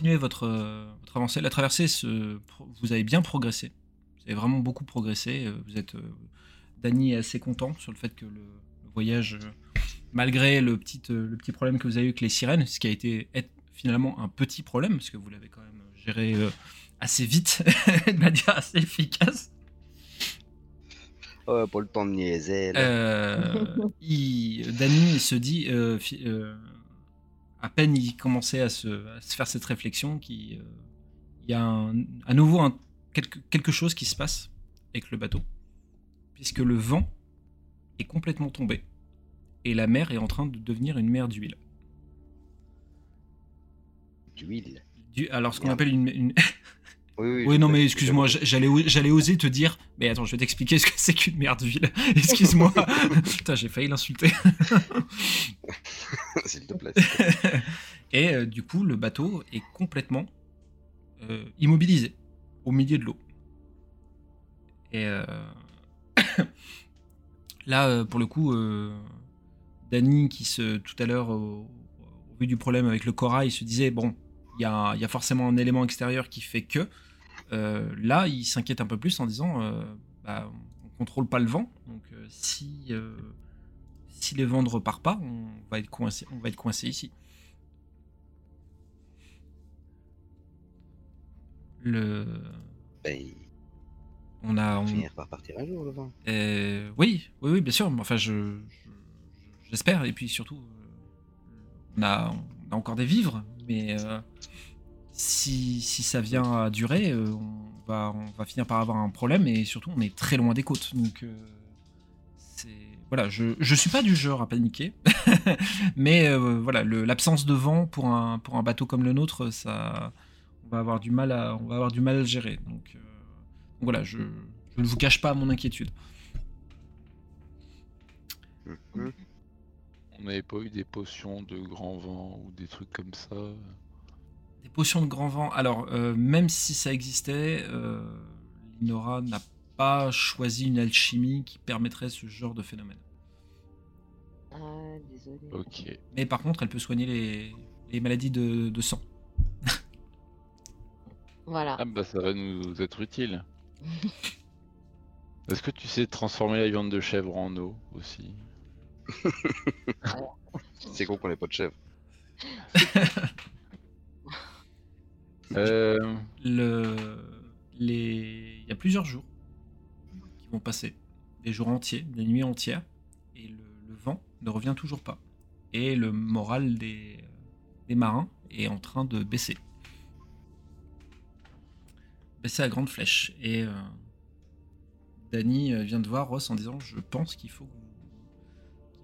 continuez votre, votre avancée. La traversée, se, vous avez bien progressé. Vous avez vraiment beaucoup progressé. Vous êtes. Danny est assez content sur le fait que le, voyage, malgré le petit, le petit problème que vous avez eu avec les sirènes, ce qui a été finalement un petit problème, parce que vous l'avez quand même géré assez vite, de manière assez efficace. Oh, pas le temps de niaiser. Euh, il, Danny se dit, euh, euh, à peine il commençait à se, faire cette réflexion, qu'il y a à nouveau un, quelque, quelque chose qui se passe avec le bateau, puisque le vent est complètement tombé et la mer est en train de devenir une mer d'huile. D'huile. Du, alors ce qu'on appelle une, Oui, non, mais excuse-moi, j'allais, j'allais oser te dire. Mais attends, je vais t'expliquer ce que c'est qu'une merde ville. Excuse-moi. Putain, j'ai failli l'insulter. S'il te plaît. Et euh, du coup, le bateau est complètement euh, immobilisé au milieu de l'eau. Et euh, là, pour le coup, Danny, qui se, tout à l'heure, au, vu du problème avec le corail, se disait bon, il y a, y a, forcément un élément extérieur qui fait que. Euh, là, il s'inquiète un peu plus en disant euh, bah, on contrôle pas le vent, donc euh, si, si les vents ne repartent pas, on va être coincé, on va être coincé ici. Le. Ben, on a. On... Finir par partir un jour le vent. oui, oui, oui, bien sûr. Enfin, je, j'espère. Et puis surtout, on a, on a encore des vivres, mais si, ça vient à durer, euh, on, va, on va finir par avoir un problème et surtout on est très loin des côtes. Donc euh, voilà, je, je suis pas du genre à paniquer, mais euh, voilà, l'absence de vent pour un, pour un bateau comme le nôtre, ça, on va avoir du mal à, on va avoir du mal à gérer. Donc, voilà, je, ne vous cache pas mon inquiétude. On n'avait pas eu des potions de grand vent ou des trucs comme ça des potions de grand vent. Alors, euh, même si ça existait, euh, Linora n'a pas choisi une alchimie qui permettrait ce genre de phénomène. Ah, désolé. Ok. Mais par contre, elle peut soigner les, maladies de, sang. voilà. Ah bah ça va nous être utile. Est-ce que tu sais transformer la viande de chèvre en eau aussi? C'est con qu'on n'ait pas de chèvre. Euh... Le... Les... Il y a plusieurs jours qui vont passer, des jours entiers, des nuits entières, et le, vent ne revient toujours pas. Et le moral des, des marins est en train de baisser. Baisser à grande flèche. Et euh, Danny euh, vient de voir Ross en disant Je pense qu'il faut,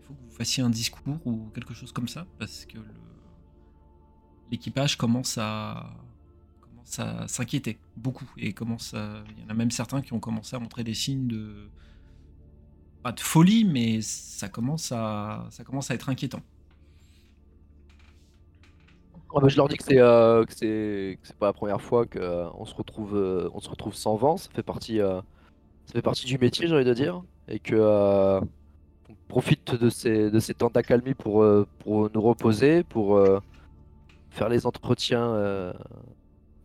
faut que vous fassiez un discours ou quelque chose comme ça, parce que l'équipage commence à, ça s'inquiétait beaucoup. Et commence il y en a même certains qui ont commencé à montrer des signes de pas de folie mais ça commence à ça commence à être inquiétant. Je leur dis que c'est euh, pas la première fois qu'on euh, se retrouve euh, on se retrouve sans vent, ça fait partie ça fait partie du métier, j'ai envie de dire. Et que on profite de ces de ces temps d'accalmie pour pour nous reposer, pour faire les entretiens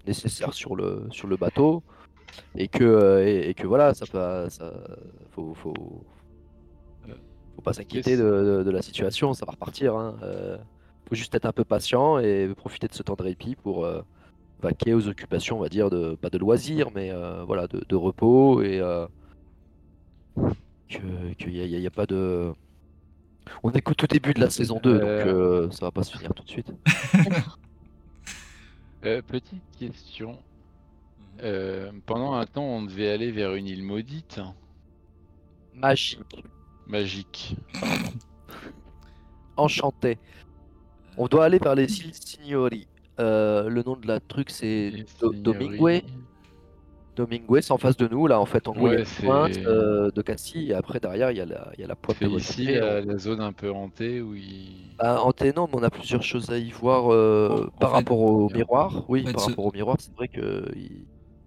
nécessaire sur le, sur le bateau et que, euh, et, que voilà, ça peut, faut, faut, pas s'inquiéter de, de, la situation, ça va repartir. Hein. Euh, faut juste être un peu patient et profiter de ce temps de répit pour euh, vaquer aux occupations, on va dire, de, pas de loisirs, mais voilà, de, de, repos et qu'il n'y a, y a, pas de. On est qu'au tout début de la saison 2, donc ça va pas se finir tout de suite. Euh, petite question. Mhm. Euh, pendant un temps, on devait aller vers une île maudite. Magique. Magique. Enchanté. On doit aller vers les îles Signori. Euh, le nom de la truc c'est Domingue. Domingue, c'est en face de nous, là, en fait. En gros, il y a une pointe euh, de Cassis, et après, derrière, il y a la, il y a la pointe de ici, la, zone un peu hantée où il. Bah, hantée, non, mais on a plusieurs choses à y voir euh, par rapport au miroir. Oui, par rapport au miroir, c'est vrai que.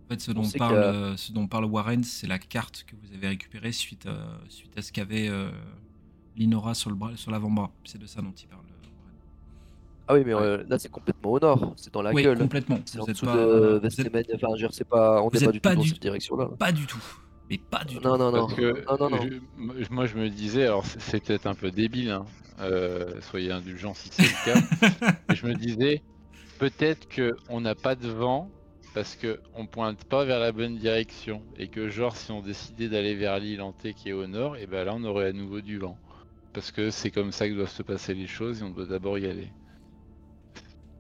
En fait, ce dont, parle, ce dont parle Warren, c'est la carte que vous avez récupérée suite, à, suite à ce qu'avait euh, Linora sur l'avant-bras. C'est de ça dont il parle. Ah oui, mais euh, là c'est complètement au nord, c'est dans la Oui, gueule. complètement. C'est Vous en êtes dessous pas- de vous êtes Vestemène, enfin, je pas, on vous n'est pas êtes du pas tout dans du- cette direction-là. pas du tout. Mais pas du tout. Non, non, non. Parce que Non, non, non. je- moi je me disais, alors c'est- peut-être un peu débile, hein, euh, soyez indulgents si c'est le cas, mais je me disais, peut-être que on n'a pas de vent parce que on pointe pas vers la bonne direction et que genre si on décidait d'aller vers l'île Antée qui est au nord, et ben là on aurait à nouveau du vent. Parce que c'est comme ça que doivent se passer les choses et on doit d'abord y aller.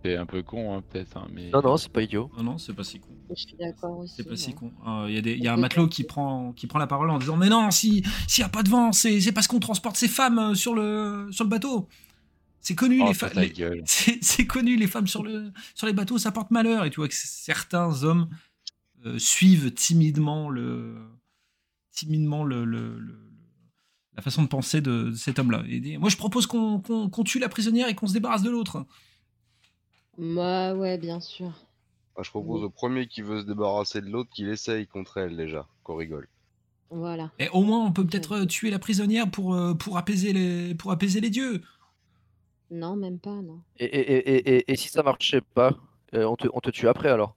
C'est un peu con hein, peut-être, hein, mais... Non, non, c'est pas idiot. Non, non, c'est pas si con. Je suis d'accord aussi. C'est pas si con. Il y, a des- y a un matelot qui prend, qui prend la parole en disant Mais non, si s'il n'y a pas de vent, c'est c'est parce qu'on transporte ces femmes euh, sur le, sur le bateau. C'est connu, Oh, les, fa- les- c'est c'est connu, les femmes sur, le, sur les bateaux, ça porte malheur. Et tu vois que certains hommes euh, suivent timidement le timidement le, le- le- la façon de penser de, de cet homme-là. Et Moi, je propose qu'on qu'on- qu'on tue la prisonnière et qu'on se débarrasse de l'autre. Bah ouais, bien sûr. Ah, je propose au premier qui veut se débarrasser de l'autre qu'il essaye contre elle déjà, qu'on rigole. Voilà. Et au moins, on peut peut-être euh, tuer la prisonnière pour, euh, pour, apaiser les, pour apaiser les dieux. Non, même pas, non. Et, et, et, et, et si ça marchait pas, euh, on, te, on te tue après alors?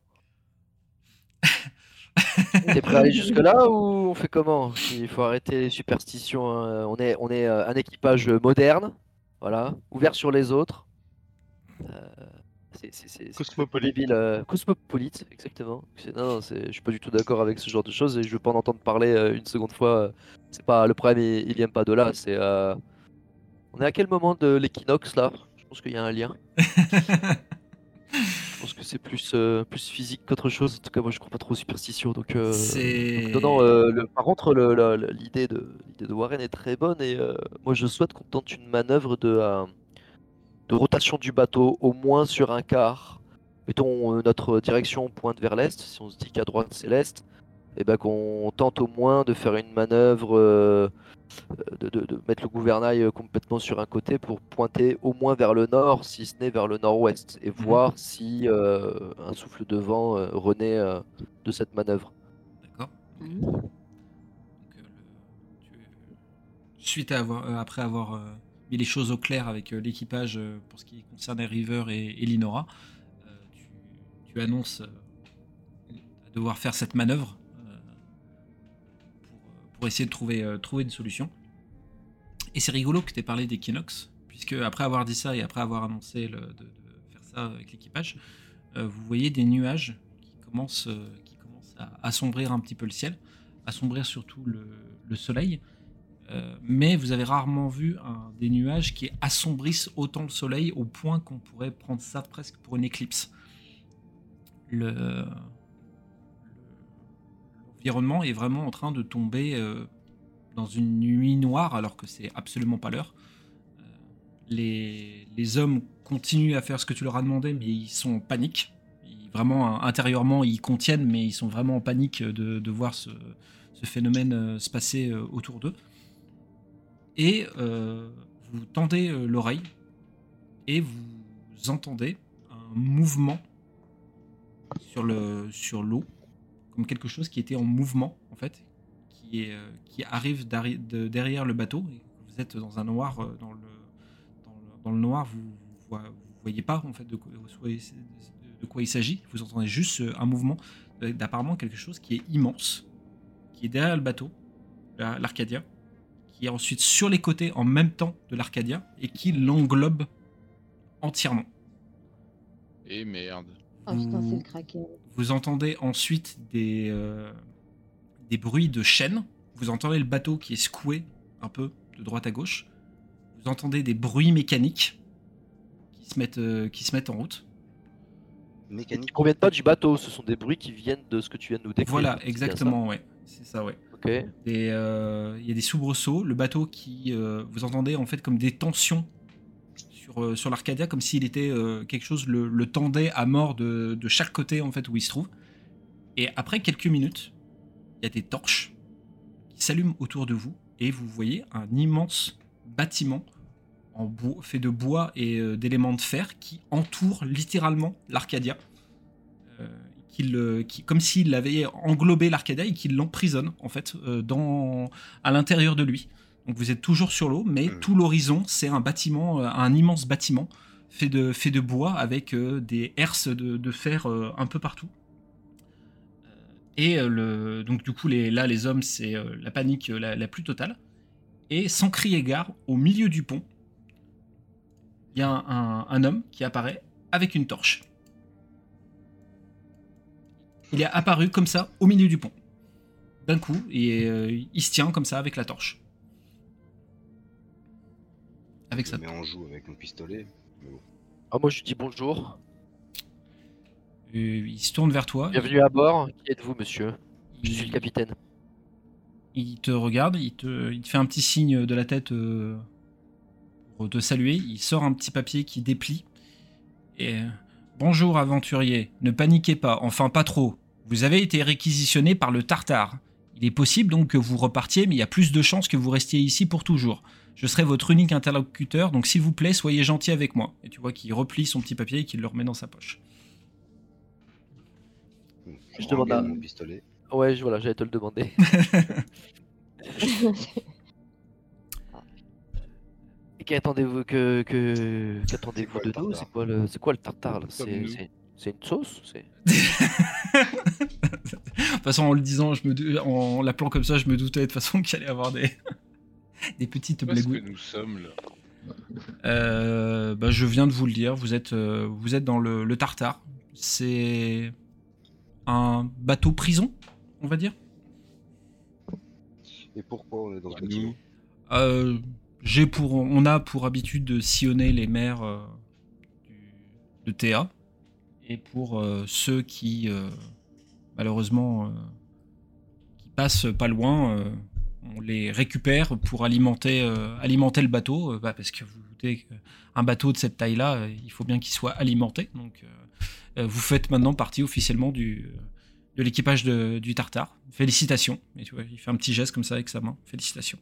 T'es prêt à aller jusque-là ou on fait comment? Il faut arrêter les superstitions. hein. On est, on est un équipage moderne, voilà, ouvert sur les autres. Euh, c'est- Cosmopolite. débile, euh, cosmopolite, exactement. Non, non, je suis pas du tout d'accord avec ce genre de choses et je veux pas en entendre parler euh, une seconde fois. C'est pas le problème, il, il vient pas de là. C'est euh, on est à quel moment de l'équinoxe là? Je pense qu'il y a un lien. Je pense que c'est plus, euh, plus physique qu'autre chose. En tout cas, moi, je crois pas trop aux superstitions. Donc, euh, C'est- donc, non, non, euh, le- par contre, l'idée de, l'idée de Warren est très bonne et euh, moi, je souhaite qu'on tente une manœuvre de, euh, de rotation du bateau, au moins sur un quart. Mettons, euh, notre direction pointe vers l'est. Si on se dit qu'à droite, c'est l'est, et ben qu'on tente au moins de faire une manœuvre, euh, de, de- de mettre le gouvernail euh, complètement sur un côté pour pointer au moins vers le nord, si ce n'est vers le nord-ouest, et voir si euh, un souffle de vent euh, renaît euh, de cette manœuvre. D'accord. Mhm. Donc, euh, le- tu- Suite à avoir, euh, après avoir mis les choses au clair avec euh, l'équipage euh, pour ce qui concerne River et, et Linora, euh, tu, annonces euh, devoir faire cette manœuvre pour, essayer de trouver, une solution. Et c'est rigolo que tu aies parlé d'équinoxe, puisque après avoir dit ça et après avoir annoncé de, faire ça avec l'équipage, vous voyez des nuages qui commencent, à assombrir un petit peu le ciel, assombrir surtout le soleil. Euh, mais vous avez rarement vu des nuages qui assombrissent autant le soleil au point qu'on pourrait prendre ça presque pour une éclipse. Le, le- l'environnement est vraiment en train de tomber euh, dans une nuit noire alors que c'est absolument pas l'heure. Euh, les, les hommes continuent à faire ce que tu leur as demandé, mais ils sont en panique. Vraiment, intérieurement, ils contiennent, mais ils sont vraiment en panique de, de voir ce, phénomène se passer autour d'eux. Et euh, vous tendez euh, l'oreille et vous entendez un mouvement sur le sur l'eau, comme quelque chose qui était en mouvement en fait, qui est euh, qui arrive derrière le bateau. Vous êtes dans un noir dans le dans le, noir, vous, vous, voyez pas en fait de quoi, de quoi il s'agit. Vous entendez juste un mouvement d'apparemment quelque chose qui est immense, qui est derrière le bateau, la- l'Arcadia, qui est ensuite sur les côtés en même temps de l'Arcadia et qui l'englobe entièrement. Et merde. Oh putain, Vous- c'est le kraken. Vous entendez ensuite des, euh, des bruits de chaînes. Vous entendez le bateau qui est secoué un peu de droite à gauche. Vous entendez des bruits mécaniques qui se mettent, euh, qui se mettent en route. Qui Mécanique. ne proviennent pas du bateau, ce sont des bruits qui viennent de ce que tu viens de nous décrire. Voilà, exactement, ouais. C'est ça, ouais. Euh, Il y a des soubresauts. Le bateau qui. euh, vous entendez en fait comme des tensions sur, euh, sur l'Arcadia, comme s'il était quelque chose, le, le tendait à mort de, de chaque côté en fait où il se trouve. Et après quelques minutes, il y a des torches qui s'allument autour de vous et vous voyez un immense bâtiment en fait de bois et d'éléments de fer qui entoure littéralement l'Arcadia. Euh, comme s'il avait englobé l'Arcadia et qu'il l'emprisonne en fait euh, dans, à l'intérieur de lui. Donc vous êtes toujours sur l'eau, mais Hmm. tout l'horizon c'est un bâtiment, euh, un immense bâtiment fait de, fait de bois avec euh, des herses de, de fer euh, un peu partout. Et euh, le, donc du coup, les, là, les hommes, c'est la panique la, la plus totale. Et sans crier gare, au milieu du pont, il y a un, un- un homme qui apparaît avec une torche. Il est apparu comme ça au milieu du pont. D'un coup, et euh, il se tient comme ça avec la torche. Avec Je sa me mets en joue avec mon pistolet. Ah, moi je lui dis bonjour. Euh, il se tourne vers toi. Bienvenue à bord. Qui êtes-vous, monsieur? Je suis le capitaine. il te regarde, il te, il te fait un petit signe de la tête euh, pour te saluer. Il sort un petit papier qui déplie. Et euh, bonjour aventurier, ne paniquez pas, enfin pas trop. Vous avez été réquisitionné par le Tartare. Il est possible donc que vous repartiez, mais il y a plus de chances que vous restiez ici pour toujours. Je serai votre unique interlocuteur, donc s'il vous plaît, soyez gentil avec moi. Et tu vois qu'il replie son petit papier et qu'il le remet dans sa poche. Je demande à- mon pistolet. Ouais, je- voilà, j'allais te le demander. Qu'attendez-vous que, que... qu'attendez-vous de le nous? Tartare C'est quoi le c'est quoi le tartare là? C'est nous. c'est- c'est une sauce? C'est de toute façon, en le disant, je me dou- en l'appelant comme ça, je me doutais de toute façon qu'il allait avoir des, des petites que blégouilles. nous sommes là? Euh, bah, je viens de vous le dire, vous êtes, euh, vous êtes dans le, le Tartare. C'est un bateau prison, on va dire? Et pourquoi on est dans ce Nous. bâtiment Euh, on a pour habitude de sillonner les mers euh, de Théa. Et pour euh, ceux qui, euh, malheureusement, qui passent pas loin, on les récupère pour alimenter, alimenter le bateau. bah, parce que vous doutez qu'un bateau de cette taille-là, il faut bien qu'il soit alimenté. Donc, vous faites maintenant partie officiellement du, de l'équipage du Tartare. Félicitations. Et il fait un petit geste comme ça avec sa main. Félicitations.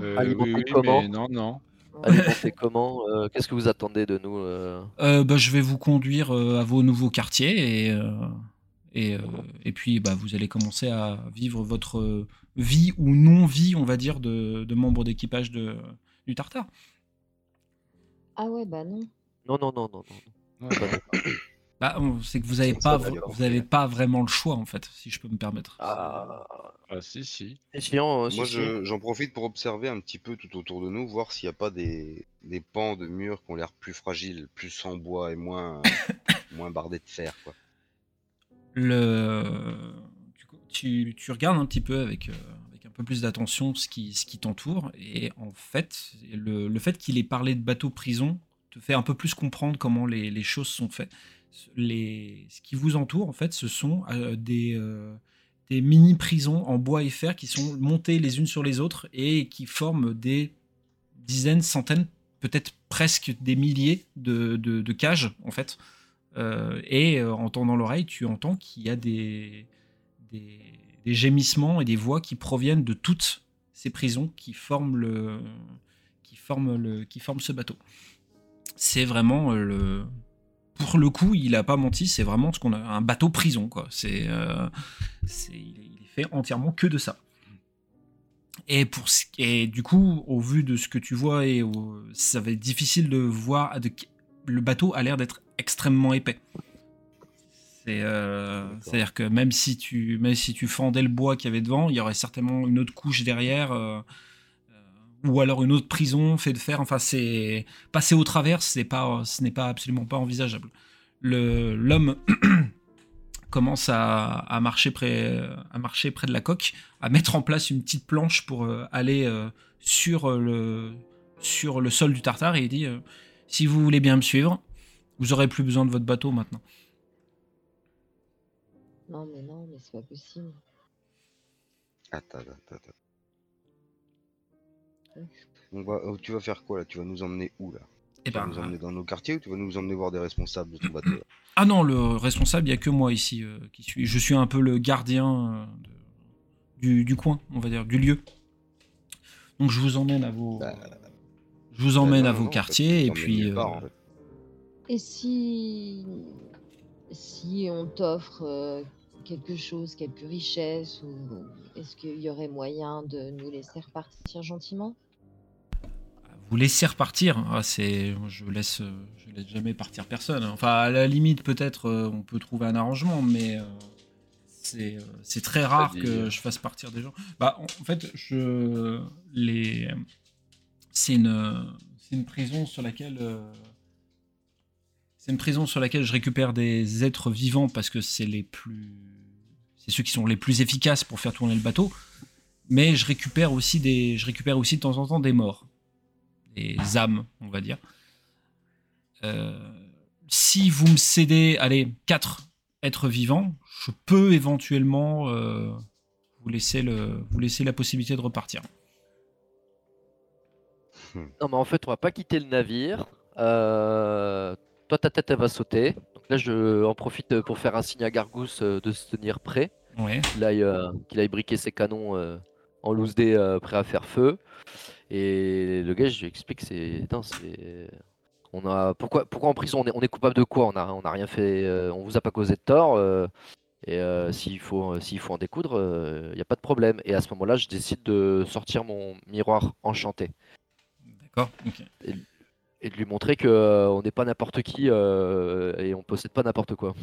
Euh, Alimenté oui, oui, comment mais non, non. alimenté comment Euh, Qu'est-ce que vous attendez de nous euh Euh, bah, je vais vous conduire euh, à vos nouveaux quartiers et, euh, et, euh, et puis bah, vous allez commencer à vivre votre vie ou non-vie, on va dire, de, de membre d'équipage de, du Tartare. Ah ouais, bah non. Non, non, non, non, non. Ouais. Bah, c'est que vous n'avez pas, ça vous avez pas vraiment le choix, en fait, si je peux me permettre. Ah, Ah, si, si. chiant. euh, Moi, si, si. je- j'en profite pour observer un petit peu tout autour de nous, voir s'il n'y a pas des, des pans de murs qui ont l'air plus fragiles, plus en bois et moins, moins bardés de fer. Quoi. Le... Tu, tu- tu regardes un petit peu avec, euh, avec un peu plus d'attention ce qui, ce qui t'entoure, et en fait, le, le fait qu'il ait parlé de bateau-prison te fait un peu plus comprendre comment les, les choses sont faites. Ce qui vous entoure, en fait, ce sont euh, des, euh, des mini-prisons en bois et fer qui sont montées les unes sur les autres et qui forment des dizaines, centaines, peut-être presque des milliers de, cages, en fait. Euh, et en tendant l'oreille, tu entends qu'il y a des, des, gémissements et des voix qui proviennent de toutes ces prisons qui forment le, qui forment le, qui forment ce bateau. C'est vraiment le, pour le coup, il a pas menti. C'est vraiment ce qu'on a, un bateau prison quoi. C'est, euh, c'est, il est fait entièrement que de ça. Et pour ce- et du coup, au vu de ce que tu vois et au- ça va être difficile de voir. De, le bateau a l'air d'être extrêmement épais. C'est, euh, D'accord. c'est-à-dire que même si tu, même si tu fendais le bois qu'il y avait devant, il y aurait certainement une autre couche derrière, euh, ou alors une autre prison fait de fer. Enfin, c'est passer au travers, c'est pas, ce n'est pas absolument pas envisageable. Le, l'homme commence à, à marcher près, à marcher près de la coque, à mettre en place une petite planche pour euh, aller euh, sur le, sur le sol du Tartare et il dit euh, si vous voulez bien me suivre, vous aurez plus besoin de votre bateau maintenant. Non, mais non, mais c'est pas possible. Attends, attends, attends. On va, oh, tu vas faire quoi là? Tu vas nous emmener où là? Et Tu vas ben, nous emmener dans nos quartiers ou tu vas nous emmener voir des responsables de ton bateau là? Ah non, le responsable, il n'y a que moi ici euh, qui suis. Je suis un peu le gardien euh, de- du, du coin, on va dire, du lieu. Donc je vous emmène à vos, Bah, je vous emmène Bah, à vos non, quartiers et puis. nulle part, euh, en fait. Et si. Si on t'offre euh, quelque chose, quelques richesses, ou est-ce qu'il y aurait moyen de nous laisser repartir gentiment? Vous laissez repartir. Ah, c'est, je laisse, je laisse jamais partir personne. Enfin, à la limite, peut-être, euh, on peut trouver un arrangement, mais euh, c'est, euh, c'est très rare que je fasse partir des gens. Bah, en, fait, je les, c'est une, c'est une prison sur laquelle. c'est une prison sur laquelle je récupère des êtres vivants parce que c'est les plus, c'est ceux qui sont les plus efficaces pour faire tourner le bateau. Mais je récupère aussi des, je récupère aussi de temps en temps des morts, des âmes, on va dire. Euh, si vous me cédez, allez, quatre êtres vivants, je peux éventuellement euh, vous laisser le, vous laisser la possibilité de repartir. Non, mais en fait, on va pas quitter le navire. Euh, Toi, ta tête, elle va sauter. Donc là, je en profite pour faire un signe à Gargousse de se tenir prêt. Ouais. Qu'il aille, euh, briquer ses canons euh, en loose dé, euh, prêt à faire feu. Et le gars, je lui explique, c'est, on a, pourquoi, pourquoi en prison, on est, on est coupable de quoi? On a, on a rien fait, euh, on vous a pas causé de tort. euh, et s'il faut, s'il faut en découdre, il n'y a pas de problème. Et à ce moment-là, je décide de sortir mon miroir enchanté D'accord. et de lui montrer que on n'est pas n'importe qui et on possède pas n'importe quoi.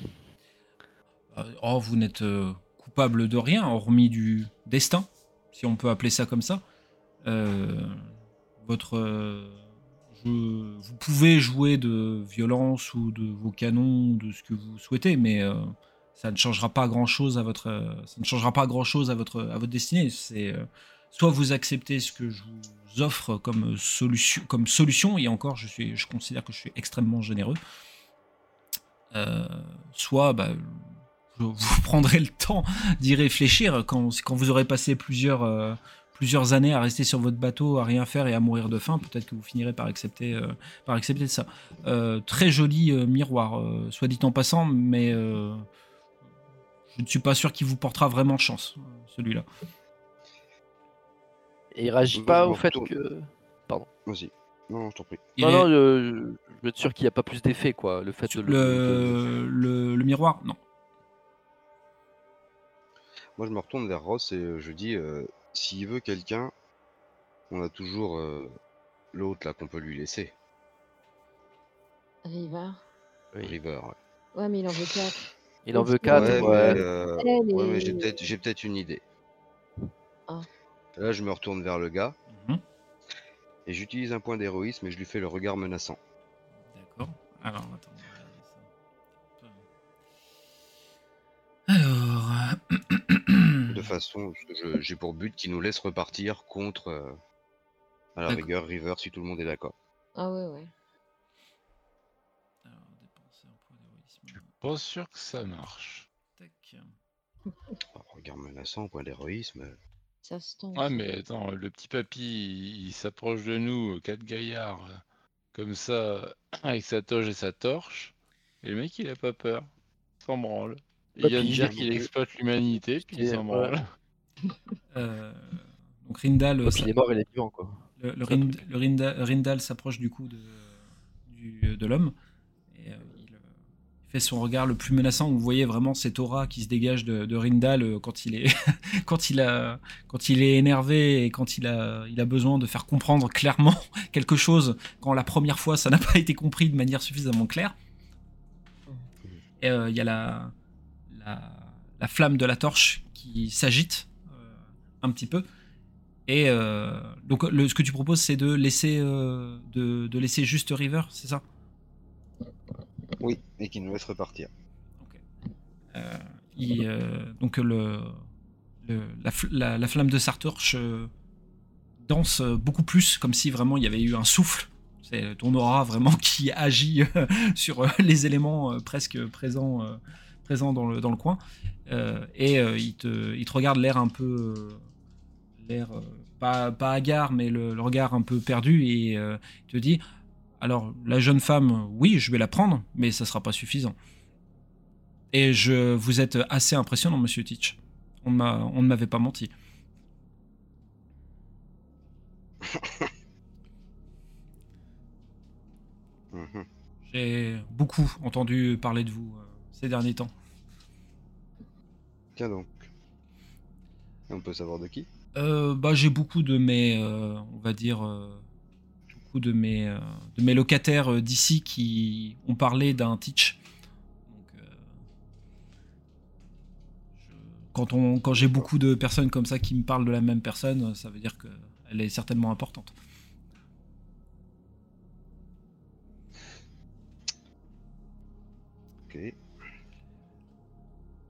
Oh, vous n'êtes coupable de rien, hormis du destin, si on peut appeler ça comme ça. Euh, votre, euh, vous pouvez jouer de violence ou de vos canons, de ce que vous souhaitez, mais euh, ça ne changera pas grand chose à votre, ça ne changera pas grand chose à votre, à votre destinée. C'est soit vous acceptez ce que je vous offre comme solution, comme solution, et encore, je suis, je considère que je suis extrêmement généreux. Soit, bah, vous prendrez le temps d'y réfléchir quand, quand vous aurez passé plusieurs, euh, plusieurs années à rester sur votre bateau, à rien faire et à mourir de faim. Peut-être que vous finirez par accepter, euh, par accepter ça. Euh, très joli euh, miroir, euh, soit dit en passant, mais euh, je ne suis pas sûr qu'il vous portera vraiment chance, euh, celui-là. Et il réagit pas au fait que. Vas-y. Non, non, je t'en prie. Il non, est- non, je, je veux être sûr qu'il n'y a pas plus d'effet quoi. Le fait de le. de- le, le, le miroir, non. Moi, je me retourne vers Ross et euh, je dis euh, s'il veut quelqu'un, on a toujours euh, l'autre là qu'on peut lui laisser. River. Oui. River. ouais. Ouais, mais il en veut quatre. Il en veut 4 ouais, ouais. mais, euh, Elle ouais, mais j'ai est- peut-être j'ai peut-être une idée. Ah. Là, je me retourne vers le gars Mhm. et j'utilise un point d'héroïsme et je lui fais le regard menaçant. D'accord. Alors, attends. De façon, j'ai pour but qu'il nous laisse repartir contre, euh, à la rigueur, River si tout le monde est d'accord. Ah ouais, ouais. Alors, dépenser un point d'héroïsme. Pas sûr que ça marche. Tac. Alors, regard menaçant, point d'héroïsme. Ça se tente. Ouais, mais attends, le petit papy, il, il s'approche de nous, euh, quatre gaillards, euh, comme ça, avec sa toge et sa torche. Et le mec, il a pas peur. S'en branle. Il vient de Papy, dire j'ai- qu'il exploite l'humanité, puis il Et s'en. Euh, donc Rindal, Puis ça- il est mort, il est vivant quoi. le, le Rind- le Rinda- Rindal s'approche du coup de, du- de l'homme et euh, il, euh, il fait son regard le plus menaçant. Vous voyez vraiment cette aura qui se dégage de, de Rindal euh, quand il est quand il a quand il est énervé et quand il a il a besoin de faire comprendre clairement quelque chose quand la première fois ça n'a pas été compris de manière suffisamment claire. Et euh, il y a la, la la flamme de la torche qui s'agite euh, un petit peu. Et euh, donc le, ce que tu proposes, c'est de laisser euh, de, de laisser juste River, c'est ça? Oui, et qu'il nous laisse repartir. Euh, il, euh, Donc le, le- la, fl- la- la flamme de sa torche euh, danse beaucoup plus, comme si vraiment il y avait eu un souffle. C'est ton aura vraiment qui agit sur les éléments presque présents, présents dans, le, dans le coin. Euh, et euh, il, te, il te regarde l'air un peu. euh, l'air. pas, pas hagard, mais le, le regard un peu perdu. Et il te dit Alors, la jeune femme, oui, je vais la prendre, mais ça sera pas suffisant. Et je, vous êtes assez impressionnant, monsieur Teach. On, m'a- on ne m'avait pas menti. J'ai beaucoup entendu parler de vous euh, ces derniers temps. Tiens donc. Et on peut savoir de qui? Euh, bah, j'ai beaucoup de mes, euh, on va dire, euh, beaucoup de mes, de mes locataires d'ici qui ont parlé d'un teach. Donc, je- quand on, quand j'ai beaucoup de personnes comme ça qui me parlent de la même personne, ça veut dire qu'elle est certainement importante. Ok.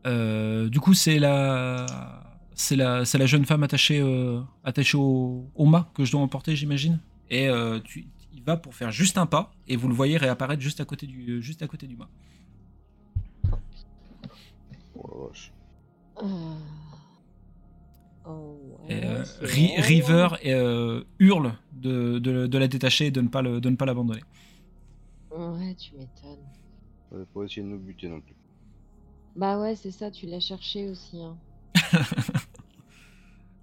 Euh, du coup, c'est la, c'est la, c'est la jeune femme attachée, euh, attachée au, au mât que je dois emporter, j'imagine. Et euh, tu, il va pour faire juste un pas, et vous le voyez réapparaître juste à côté du, juste à côté du mât. Oh la vache. Et, euh, Ri-. River euh, hurle de, de, de la détacher et de ne pas le, de ne pas l'abandonner. Ouais, tu m'étonnes. Fallait pas essayer de nous buter non plus. Bah ouais, c'est ça, tu l'as cherché aussi. Hein.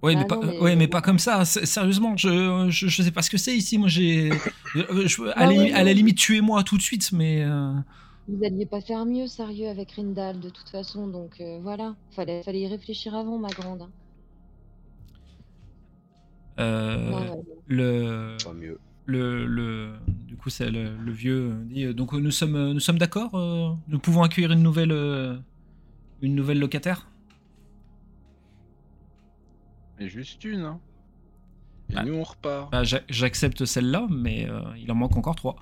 Ouais, Ah mais, pas, non, mais- ouais, mais pas comme ça. c'est- Sérieusement, je, je, je sais pas ce que c'est ici. Moi, j'ai. euh, je- à, Ah la, ouais, à la limite, tuez-moi tout de suite, mais. euh, Vous alliez pas faire mieux, sérieux, avec Rindal, de toute façon, donc euh, voilà. Fallait, fallait y réfléchir avant, ma grande. hein. euh, Non, ouais, le, Pas mieux. le, le, du coup, c'est le, le vieux dit. Donc, nous sommes, nous sommes d'accord. euh, nous pouvons accueillir une nouvelle, euh, une nouvelle locataire? Mais juste une, hein. Et Bah. nous, on repart. Bah, j'a- J'accepte celle-là, mais euh, il en manque encore trois.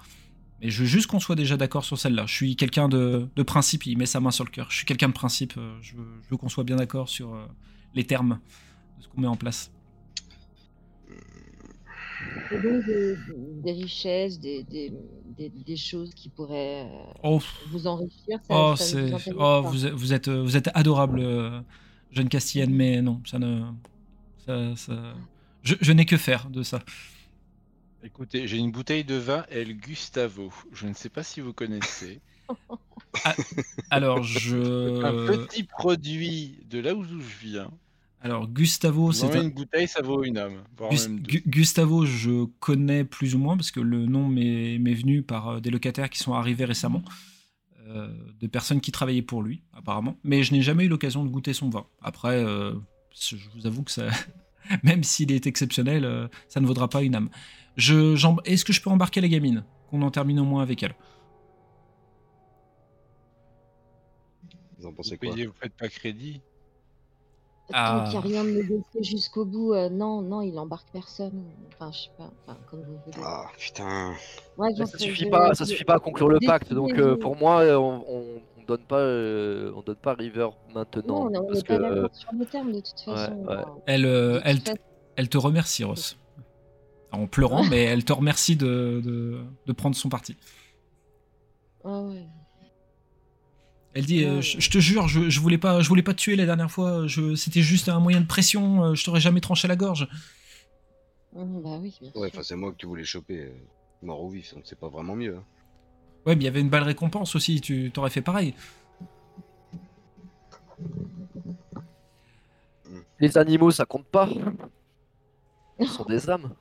Mais je veux juste qu'on soit déjà d'accord sur celle-là. Je suis quelqu'un de, de principe, il met sa main sur le cœur. Je suis quelqu'un de principe, euh, je veux, je veux qu'on soit bien d'accord sur euh, les termes de ce qu'on met en place. Et donc, des, des richesses, des, des, des, des choses qui pourraient euh, Oh, vous enrichir, ça, oh, ça vous oh, vous, êtes, vous, êtes, vous êtes adorable, euh, jeune Castillane, mais non, ça ne. ça- ça- Je, je n'ai que faire de ça. Écoutez, j'ai une bouteille de vin El Gustavo. Je ne sais pas si vous connaissez. Alors, Un je. petit produit de là où je viens. Alors, Gustavo, C'est c'est un. une bouteille, ça vaut une âme. même Gustavo, je connais plus ou moins parce que le nom m'est venu par euh, des locataires qui sont arrivés récemment, euh, de personnes qui travaillaient pour lui, apparemment. Mais je n'ai jamais eu l'occasion de goûter son vin. Après, euh, je vous avoue que ça, même s'il est exceptionnel, euh, ça ne vaudra pas une âme. Je, Est-ce que je peux embarquer la gamine? Qu'on en termine au moins avec elle. Vous en Vous pensez quoi? payez, vous faites pas crédit? Ah. Tant qu'il n'y a rien de négocié jusqu'au bout, euh, non, non, il embarque personne. Enfin, je sais pas, enfin, comme vous voulez. Ah putain. Ouais, Ça suffit je- pas, ça suffit pas à conclure le pacte. Donc euh, pour moi, euh, on, on, on donne pas, euh, on donne pas River maintenant Non, on parce n'est que pas euh, d'accord sur le terme de toute façon. ouais. euh, Elle, euh, elle, façon. elle te remercie, Ross. En pleurant, mais elle te remercie de, de, de prendre son parti. Ah ouais. Elle dit, euh, Ouais, je, te jure, je, je voulais pas, je voulais pas te tuer la dernière fois. Je, c'était juste un moyen de pression. euh, Je t'aurais jamais tranché la gorge. Hum, bah oui, bien Ouais, enfin c'est moi que tu voulais choper. euh, Mort ou vif, donc c'est pas vraiment mieux. hein. Ouais, mais il y avait une balle récompense aussi. Tu t'aurais fait pareil. les animaux, ça compte pas. Ce sont des âmes.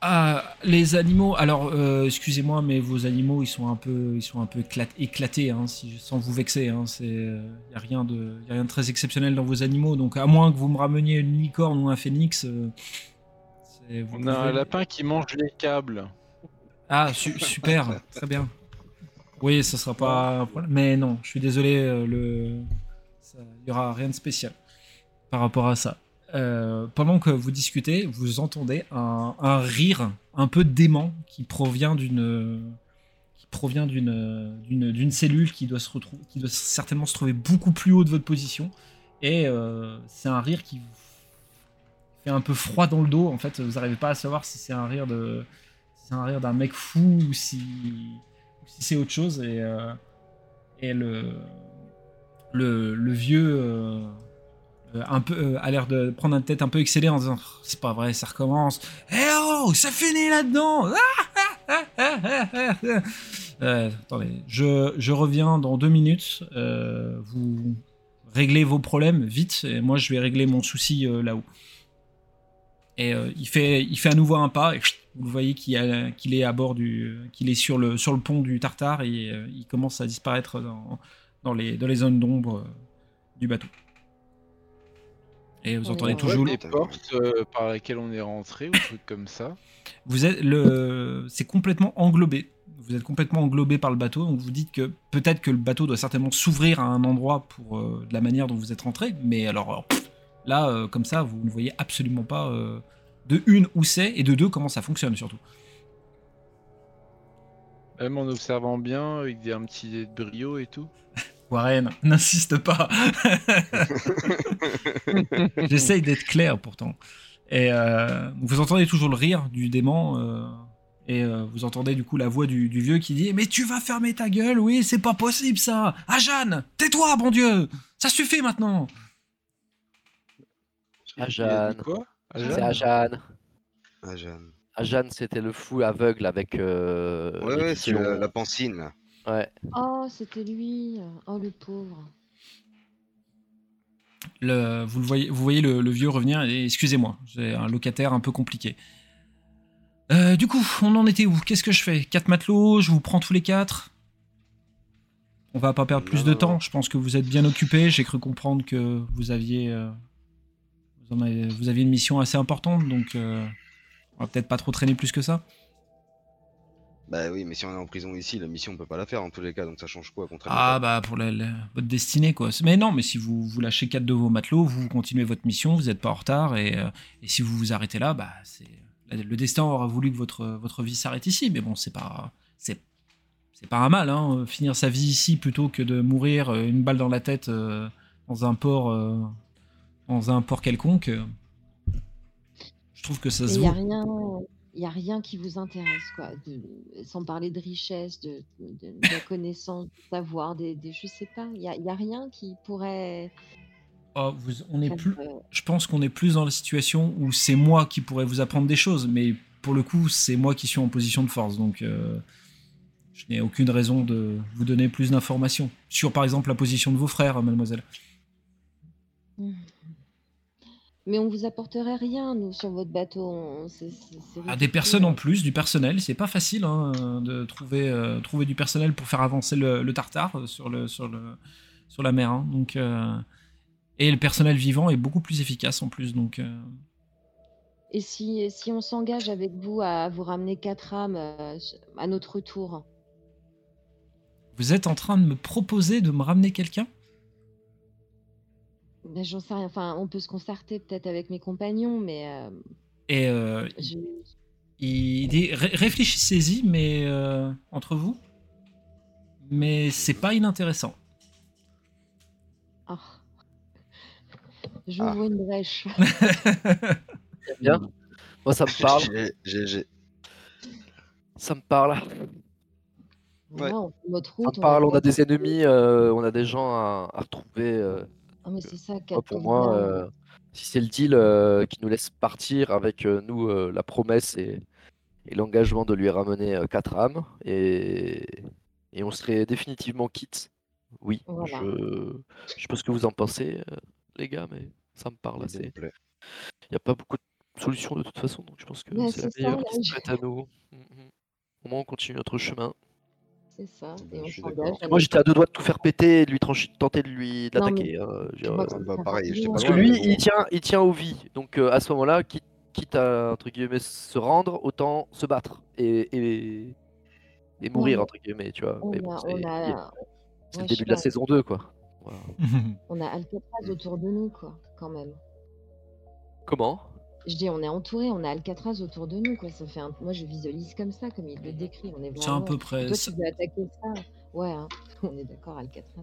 Ah, les animaux. Alors, euh, excusez-moi, mais vos animaux, ils sont un peu, ils sont un peu éclat- éclatés, hein, si, sans vous vexer. Hein, c'est, euh, y a rien de, y a rien de très exceptionnel dans vos animaux. Donc, à moins que vous me rameniez une licorne ou un phénix. euh, c'est- vous On a un lapin qui mange les câbles. Ah, su- super, très bien. Oui, ce sera pas un problème. Mais non, je suis désolé, euh, le... ça- il y aura rien de spécial par rapport à ça. Euh, pendant que vous discutez, vous entendez un, rire un peu dément qui provient d'une qui provient d'une d'une cellule qui doit se retrouver qui doit certainement se trouver beaucoup plus haut de votre position et euh, c'est un rire qui vous fait un peu froid dans le dos en fait vous n'arrivez pas à savoir si c'est un rire de si un rire d'un mec fou ou si, c'est autre chose. Et, euh, et le, le, le vieux un peu, euh, a l'air de prendre une tête un peu excellée en disant C'est pas vrai, ça recommence. Eh oh, ça finit là-dedans Euh, Attendez, je, je reviens dans deux minutes. Euh, vous réglez vos problèmes vite, et moi je vais régler mon souci euh, là-haut. Et euh, il, fait, il fait à nouveau un pas, et vous voyez qu'il est à bord du. qu'il est sur le, sur le pont du Tartare, et euh, il commence à disparaître dans, dans, les, dans les zones d'ombre euh, du bateau. Et vous entendez toujours Ouais, le... des portes euh, par lesquelles on est rentré ou des trucs comme ça. Vous êtes le, c'est complètement englobé. Vous êtes complètement englobé par le bateau, donc vous dites que peut-être que le bateau doit certainement s'ouvrir à un endroit pour euh, de la manière dont vous êtes rentré, mais alors alors, pff, là, euh, comme ça, vous ne voyez absolument pas euh, de une où c'est et de deux comment ça fonctionne surtout. Même en observant bien, avec des, un petit brio et tout. Warren, n'insiste pas. J'essaye d'être clair pourtant. Et euh, vous entendez toujours le rire du démon. euh, et euh, vous entendez du coup la voix du, du vieux qui dit Mais tu vas fermer ta gueule, oui, c'est pas possible ça Ah Jeanne, tais-toi, bon Dieu Ça suffit maintenant Ah, Il a dit Jeanne. quoi? Ah, C'est. Ah, Jeanne. Ajan, c'était le fou aveugle avec. Euh, Ouais, c'est la, la pancine. Ouais. Oh, c'était lui. Oh, le pauvre. le, vous, le voyez, vous voyez le, le vieux revenir et excusez-moi, j'ai un locataire un peu compliqué. Euh, du coup, on en était où? Qu'est-ce que je fais? Quatre matelots, je vous prends tous les quatre? On va pas perdre plus de temps, je pense que vous êtes bien occupés, j'ai cru comprendre que vous aviez, euh, vous, en avez- vous aviez une mission assez importante, donc euh, on va peut-être pas trop traîner plus que ça. Bah oui, mais si on est en prison ici, la mission on peut pas la faire en tous les cas, donc ça change quoi contrairement Ah bah pour la- la- votre destinée quoi. Mais non, mais si vous, vous lâchez quatre de vos matelots, vous continuez votre mission, vous n'êtes pas en retard et, euh, et si vous vous arrêtez là, bah c'est le destin aura voulu que votre votre vie s'arrête ici. Mais bon, c'est pas c'est c'est pas un mal hein, finir sa vie ici plutôt que de mourir euh, une balle dans la tête euh, dans un port euh, dans un port quelconque. Je trouve que ça Il se n'y a vaut. rien. Il a rien qui vous intéresse, quoi. de- sans parler de richesse, de, de, de la connaissance, du savoir, des, des, je sais pas. Il n'y a, y a rien qui pourrait. Oh, vous- on est plus euh, je pense qu'on est plus dans la situation où c'est moi qui pourrais vous apprendre des choses, mais pour le coup, c'est moi qui suis en position de force, donc euh, je n'ai aucune raison de vous donner plus d'informations sur, par exemple, la position de vos frères, mademoiselle. Mais on vous apporterait rien, nous, sur votre bateau. on- À des personnes en plus, du personnel, c'est pas facile hein, de trouver, euh, trouver du personnel pour faire avancer le, le tartare euh, sur, le, sur, le, sur la mer. hein. donc, euh, et le personnel vivant est beaucoup plus efficace en plus, donc. euh, Et si, si on s'engage avec vous à vous ramener quatre âmes à notre tour? Vous êtes en train de me proposer de me ramener quelqu'un? Ben, J'en sais rien. Enfin, on peut se concerter peut-être avec mes compagnons, mais euh, Et euh, je- Il dit Ré- réfléchissez-y, mais euh, entre vous. Mais c'est pas inintéressant. ah. j'ouvre Ah. une brèche. Bien. Moi, ça me parle. Ça me parle. Ouais. On fait notre Ça route. me parle. On a des ennemis, euh, on a des gens à, à retrouver. euh, Ah, mais c'est ça, pour moi, euh, si c'est le deal euh, qui nous laisse partir avec euh, nous euh, la promesse et, et l'engagement de lui ramener euh, quatre âmes, et, et on serait définitivement quitte. Oui, Voilà. je je sais pas ce que vous en pensez, euh, les gars, mais ça me parle assez. Il n'y a pas beaucoup de solutions de toute façon, donc je pense que Ouais, c'est la ça, meilleure là, qui se je- prête à nous. Mhm. Au moins, on continue notre chemin. C'est ça. Et on s'engage. Moi, j'étais à deux doigts de tout faire péter et de lui trancher, tenter de lui de l'attaquer. hein, euh, bah, pareil, Parce que lui, il tient, il tient aux vies. Donc euh, à ce moment-là, quitte, quitte à entre guillemets se rendre, autant se battre et, et, et mourir entre guillemets, tu vois. C'est le début de la sais saison 2, quoi. Voilà. on a Alcatraz autour de nous, quoi, quand même. Comment? Je dis, on est entouré, on a Alcatraz autour de nous, quoi. Ça fait un... Moi, je visualise comme ça, comme il le décrit. On est C'est à vraiment. peu près. Toi, ça. tu veux attaquer ça Ouais, hein. on est d'accord, Alcatraz.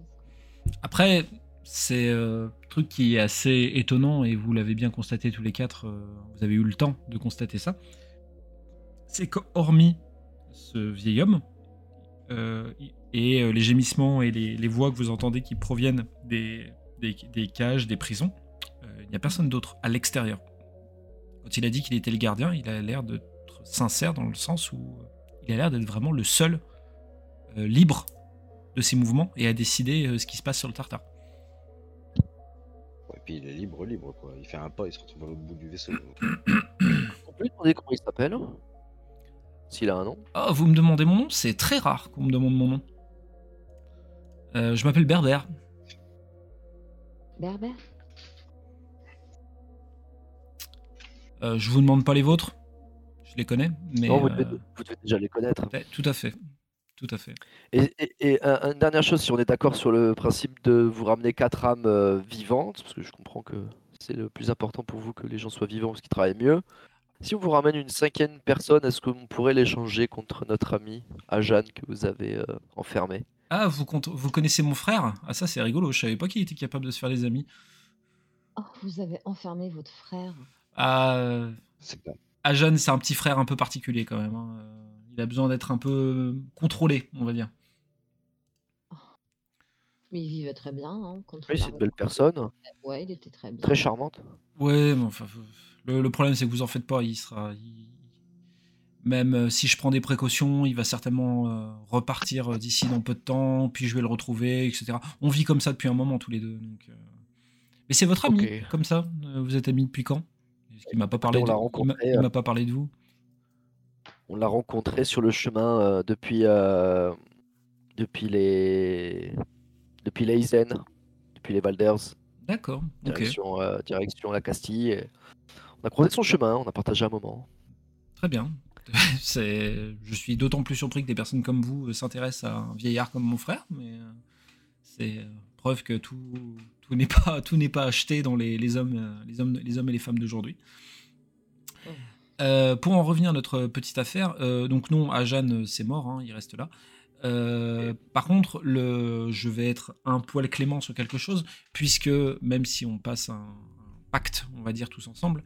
Après, c'est euh, un truc qui est assez étonnant et vous l'avez bien constaté tous les quatre. euh, vous avez eu le temps de constater ça. C'est qu'hormis ce vieil homme euh, et euh, les gémissements et les, les voix que vous entendez qui proviennent des, des, des cages, des prisons, euh, il n'y a personne d'autre à l'extérieur. Quand il a dit qu'il était le gardien, il a l'air d'être sincère dans le sens où euh, il a l'air d'être vraiment le seul euh, libre de ses mouvements et à décider euh, ce qui se passe sur le tartare. Et puis il est libre, libre quoi. Il fait un pas, il se retrouve à l'autre bout du vaisseau. On peut lui demander comment il s'appelle S'il a un nom? Oh, vous me demandez mon nom? C'est très rare qu'on me demande mon nom. Euh, je m'appelle Berber. Berbère? Euh, je vous demande pas les vôtres, je les connais, mais Non, vous, euh, devez, vous devez déjà les connaître. ouais, tout à fait, tout à fait. Et, et- et un- une dernière chose, si on est d'accord sur le principe de vous ramener quatre âmes euh, vivantes, parce que je comprends que c'est le plus important pour vous que les gens soient vivants parce qu'ils travaillent mieux. Si on vous ramène une cinquième personne, est-ce qu'on pourrait l'échanger contre notre ami Ajan que vous avez euh, enfermé? Ah, vous, vous connaissez mon frère? Ah, ça c'est rigolo, je savais pas qu'il était capable de se faire des amis. Oh, vous avez enfermé votre frère. C'est pas. Ajan, c'est un petit frère un peu particulier quand même. hein. Euh, Il a besoin d'être un peu contrôlé, on va dire. Mais il vivait très bien. Hein, contre Oui, c'est une belle personne, Ouais, il était très bien. très charmante. Ouais, mais enfin, le, le problème c'est que vous en faites pas. Il sera, il- même euh, si je prends des précautions, il va certainement euh, repartir euh, d'ici dans peu de temps, puis je vais le retrouver, etc. On vit comme ça depuis un moment tous les deux. donc, euh. Mais c'est votre ami, comme ça. Vous êtes amis depuis quand? Qu'il m'a pas parlé. de- il m'a- rencontré, il euh, m'a pas parlé de vous. On l'a rencontré sur le chemin euh, depuis, euh, depuis les depuis depuis les Valders, D'accord. Direction, euh, direction la Castille. On a croisé son chemin, on a partagé un moment. Très bien. C'est, je suis d'autant plus surpris que des personnes comme vous s'intéressent à un vieillard comme mon frère, mais c'est preuve que tout, tout n'est pas, tout n'est pas acheté dans les, les hommes, les hommes, les hommes et les femmes d'aujourd'hui. Oh. Euh, pour en revenir à notre petite affaire, euh, donc non, Ajan, euh, c'est mort, hein, il reste là. Euh, par contre, le, je vais être un poil clément sur quelque chose, puisque même si on passe un, un pacte, on va dire tous ensemble,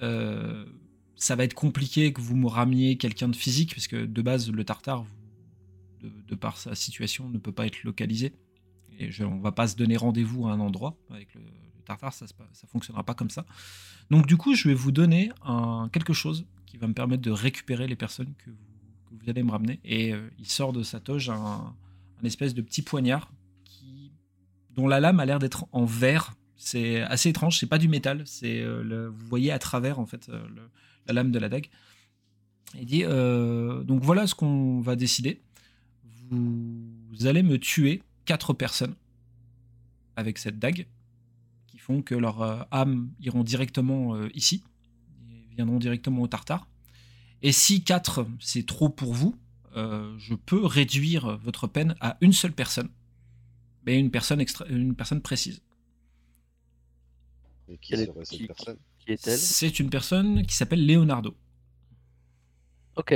ça va être compliqué que vous me ramiez quelqu'un de physique, parce que de base, le tartare, vous- de, de par sa situation, ne peut pas être localisé. Et je, on va pas se donner rendez-vous à un endroit. Avec le, tartare, ça ne fonctionnera pas comme ça. Donc du coup, je vais vous donner quelque chose qui va me permettre de récupérer les personnes que vous, allez me ramener. Et euh, il sort de sa toge un, espèce de petit poignard dont la lame a l'air d'être en verre. C'est assez étrange, c'est pas du métal. Euh, vous voyez à travers en fait euh, la lame de la dague. Il dit donc voilà ce qu'on va décider. Vous allez me tuer quatre personnes avec cette dague qui font que leurs euh, âmes iront directement euh, ici, Ils viendront directement au Tartare. Et si 4 c'est trop pour vous, euh, je peux réduire votre peine à une seule personne, mais une personne, extra- une personne précise. Et qui est- serait cette qui- personne? Qui est-elle? C'est une personne qui s'appelle Leonardo. Ok.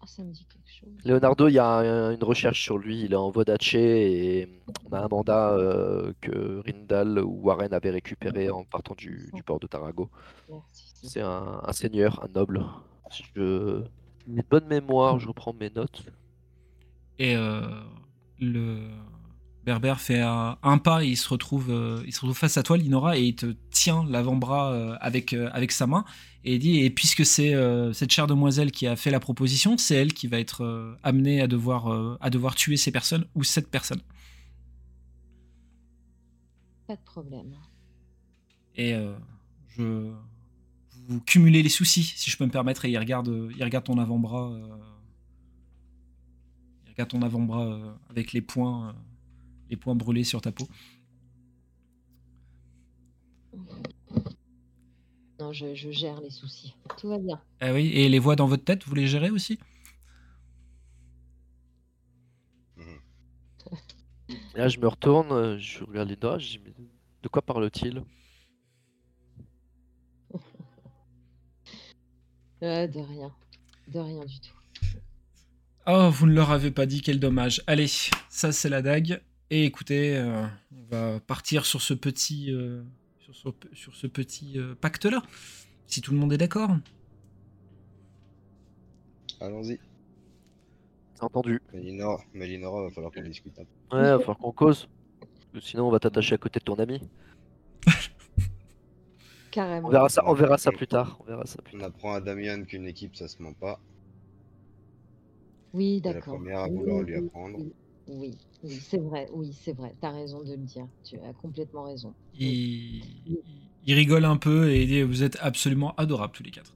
Ah, ça me dit chose. Leonardo, il y a un- une recherche sur lui, il est en Vodache et on a un mandat euh, que Rindal ou Warren avait récupéré en partant du, port de Tarago. C'est un, seigneur, un noble. Je une bonne mémoire, je reprends mes notes. Et euh, le berbère fait un, un pas et il se, retrouve, euh, il se retrouve face à toi, Linora, et il te tient l'avant-bras euh, avec, euh, avec sa main. Et il dit Et puisque c'est cette chère demoiselle qui a fait la proposition, c'est elle qui va être amenée à devoir, à devoir tuer ces personnes ou cette personne. Pas de problème. Et je. Vous cumulez les soucis, si je peux me permettre, et il regarde, il regarde ton avant-bras. il regarde ton avant-bras avec les points, les points brûlés sur ta peau. Non, je, je gère les soucis. Tout va bien. Ah oui, et les voix dans votre tête, vous les gérez aussi? Là, je me retourne, euh, je regarde Linda, je dis mais de quoi parle-t-il? Euh, de rien. De rien du tout. Oh, vous ne leur avez pas dit, quel dommage. Allez, ça c'est la dague. Et écoutez, euh, on va partir sur ce petit, euh, sur ce, sur ce petit euh, pacte-là, si tout le monde est d'accord. Allons-y. T'as entendu Mélinora, Mélinora, va falloir qu'on discute un peu. Ouais, va falloir qu'on cause. Sinon, on va t'attacher à côté de ton ami. Carrément. On verra ça, on verra ça plus tard. On verra ça plus On tard. apprend à Damian qu'une équipe, ça se ment pas. Oui, C'est la d'accord. première à vouloir oui, lui apprendre. Oui, oui, oui, c'est vrai. Oui, c'est vrai. T'as raison de le dire. Tu as complètement raison. Il, il rigole un peu et il dit Vous êtes absolument adorables tous les quatre.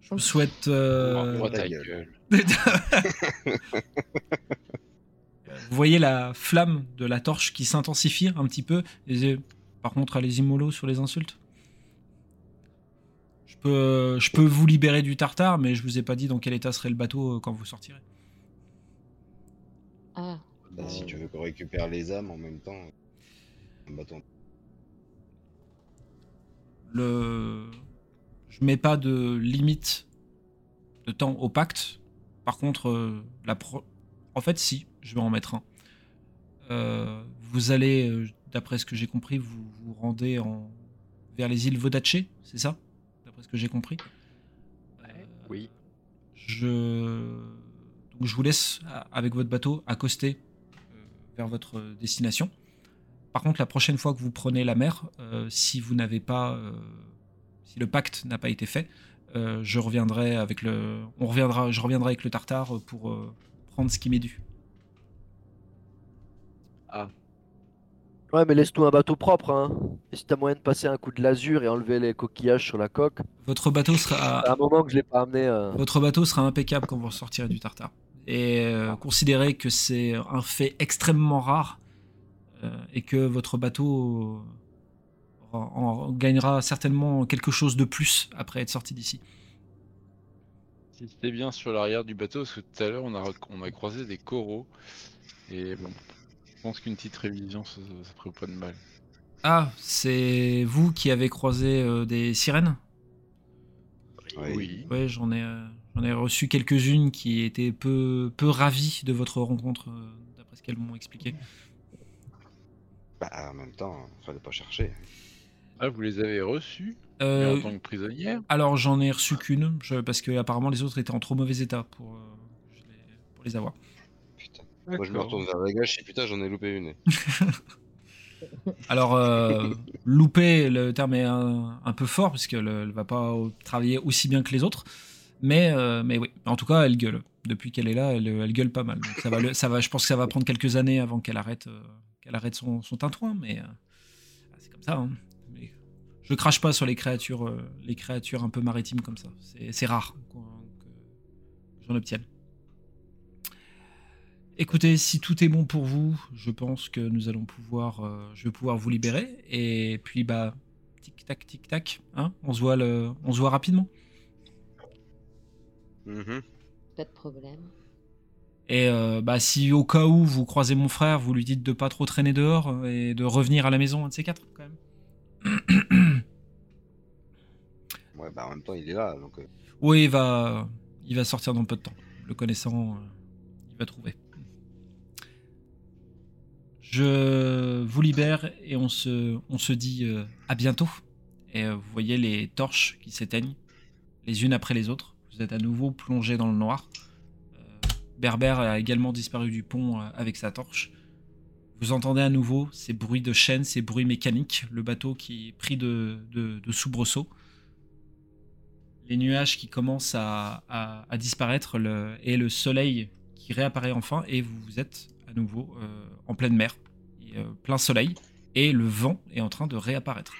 Je vous souhaite. euh, Envoie ta ta gueule. Vous voyez la flamme de la torche qui s'intensifie un petit peu. Et par contre, allez-y mollo sur les insultes. Je peux, je peux vous libérer du tartare, mais je vous ai pas dit dans quel état serait le bateau euh, quand vous sortirez. Ah, Bah, si tu veux qu'on récupère les âmes en même temps, un bâton. Le... Je mets pas de limite de temps au pacte. Par contre, euh, la pro- en fait, si, je vais en mettre un. Euh, vous allez, euh, d'après ce que j'ai compris, vous vous rendez en... vers les îles Vodaché, c'est ça? D'après ce que j'ai compris? Euh, Oui. Je... Donc je vous laisse, a- avec votre bateau, accoster euh, vers votre destination. Par contre, la prochaine fois que vous prenez la mer, euh, si vous n'avez pas... euh, si le pacte n'a pas été fait, euh, je reviendrai avec le... On reviendra, je reviendrai avec le tartare pour euh, prendre ce qui m'est dû. Ouais, mais laisse-nous un bateau propre, hein. Et si t'as moyen de passer un coup de l'azur et enlever les coquillages sur la coque, Votre bateau sera... à un moment que je l'ai pas amené. euh, Votre bateau sera impeccable quand vous ressortirez du tartare. Et euh, considérez que c'est un fait extrêmement rare euh, et que votre bateau euh, en, en gagnera certainement quelque chose de plus après être sorti d'ici. Si c'était bien sur l'arrière du bateau, parce que tout à l'heure on a, on a croisé des coraux. Et bon, je pense qu'une petite révision ça, ça ferait pas de mal. Ah, c'est vous qui avez croisé euh, des sirènes? Ouais. Oui. Ouais, j'en ai, euh, j'en ai reçu quelques-unes qui étaient peu, peu ravies de votre rencontre, euh, d'après ce qu'elles m'ont expliqué. Bah, en même temps, fallait pas chercher. Ah, vous les avez reçus mais Euh, en tant que prisonnière? Alors j'en ai reçu qu'une, parce que apparemment les autres étaient en trop mauvais état pour, euh, pour les avoir. Putain. Moi, je me retourne vers la gauche et putain, j'en ai loupé une. Alors euh, louper, le terme est un, un peu fort, parce qu'elle ne va pas travailler aussi bien que les autres, mais, euh, mais oui, en tout cas elle gueule. Depuis qu'elle est là, elle, elle gueule pas mal. Ça va, le- ça va, je pense que ça va prendre quelques années avant qu'elle arrête, euh, arrête son, son tintouin, mais euh, c'est comme ça. hein. Je crache pas sur les créatures, euh, les créatures un peu maritimes comme ça. C'est rare que j'en obtienne. Écoutez, si tout est bon pour vous, je pense que nous allons pouvoir, euh, je vais pouvoir vous libérer. Et puis bah, tic tac, tic tac, hein, on voit le, on se voit rapidement. Mhm. pas de problème. Et euh, bah, si au cas où vous croisez mon frère, vous lui dites de pas trop traîner dehors euh, et de revenir à la maison un de ces quatre quand même. Ouais, bah en même temps, il est là, donc. euh, Oui, il va, il va sortir dans peu de temps. Le connaissant, euh, il va trouver. Je vous libère et on se, on se dit à bientôt. Et vous voyez les torches qui s'éteignent, les unes après les autres. Vous êtes à nouveau plongé dans le noir. Euh, Berbère a également disparu du pont euh, avec sa torche. Vous entendez à nouveau ces bruits de chaînes, ces bruits mécaniques, le bateau qui est pris de, de, soubresauts les nuages qui commencent à, disparaître et le soleil qui réapparaît enfin et vous, êtes à nouveau euh, en pleine mer, plein soleil et le vent est en train de réapparaître.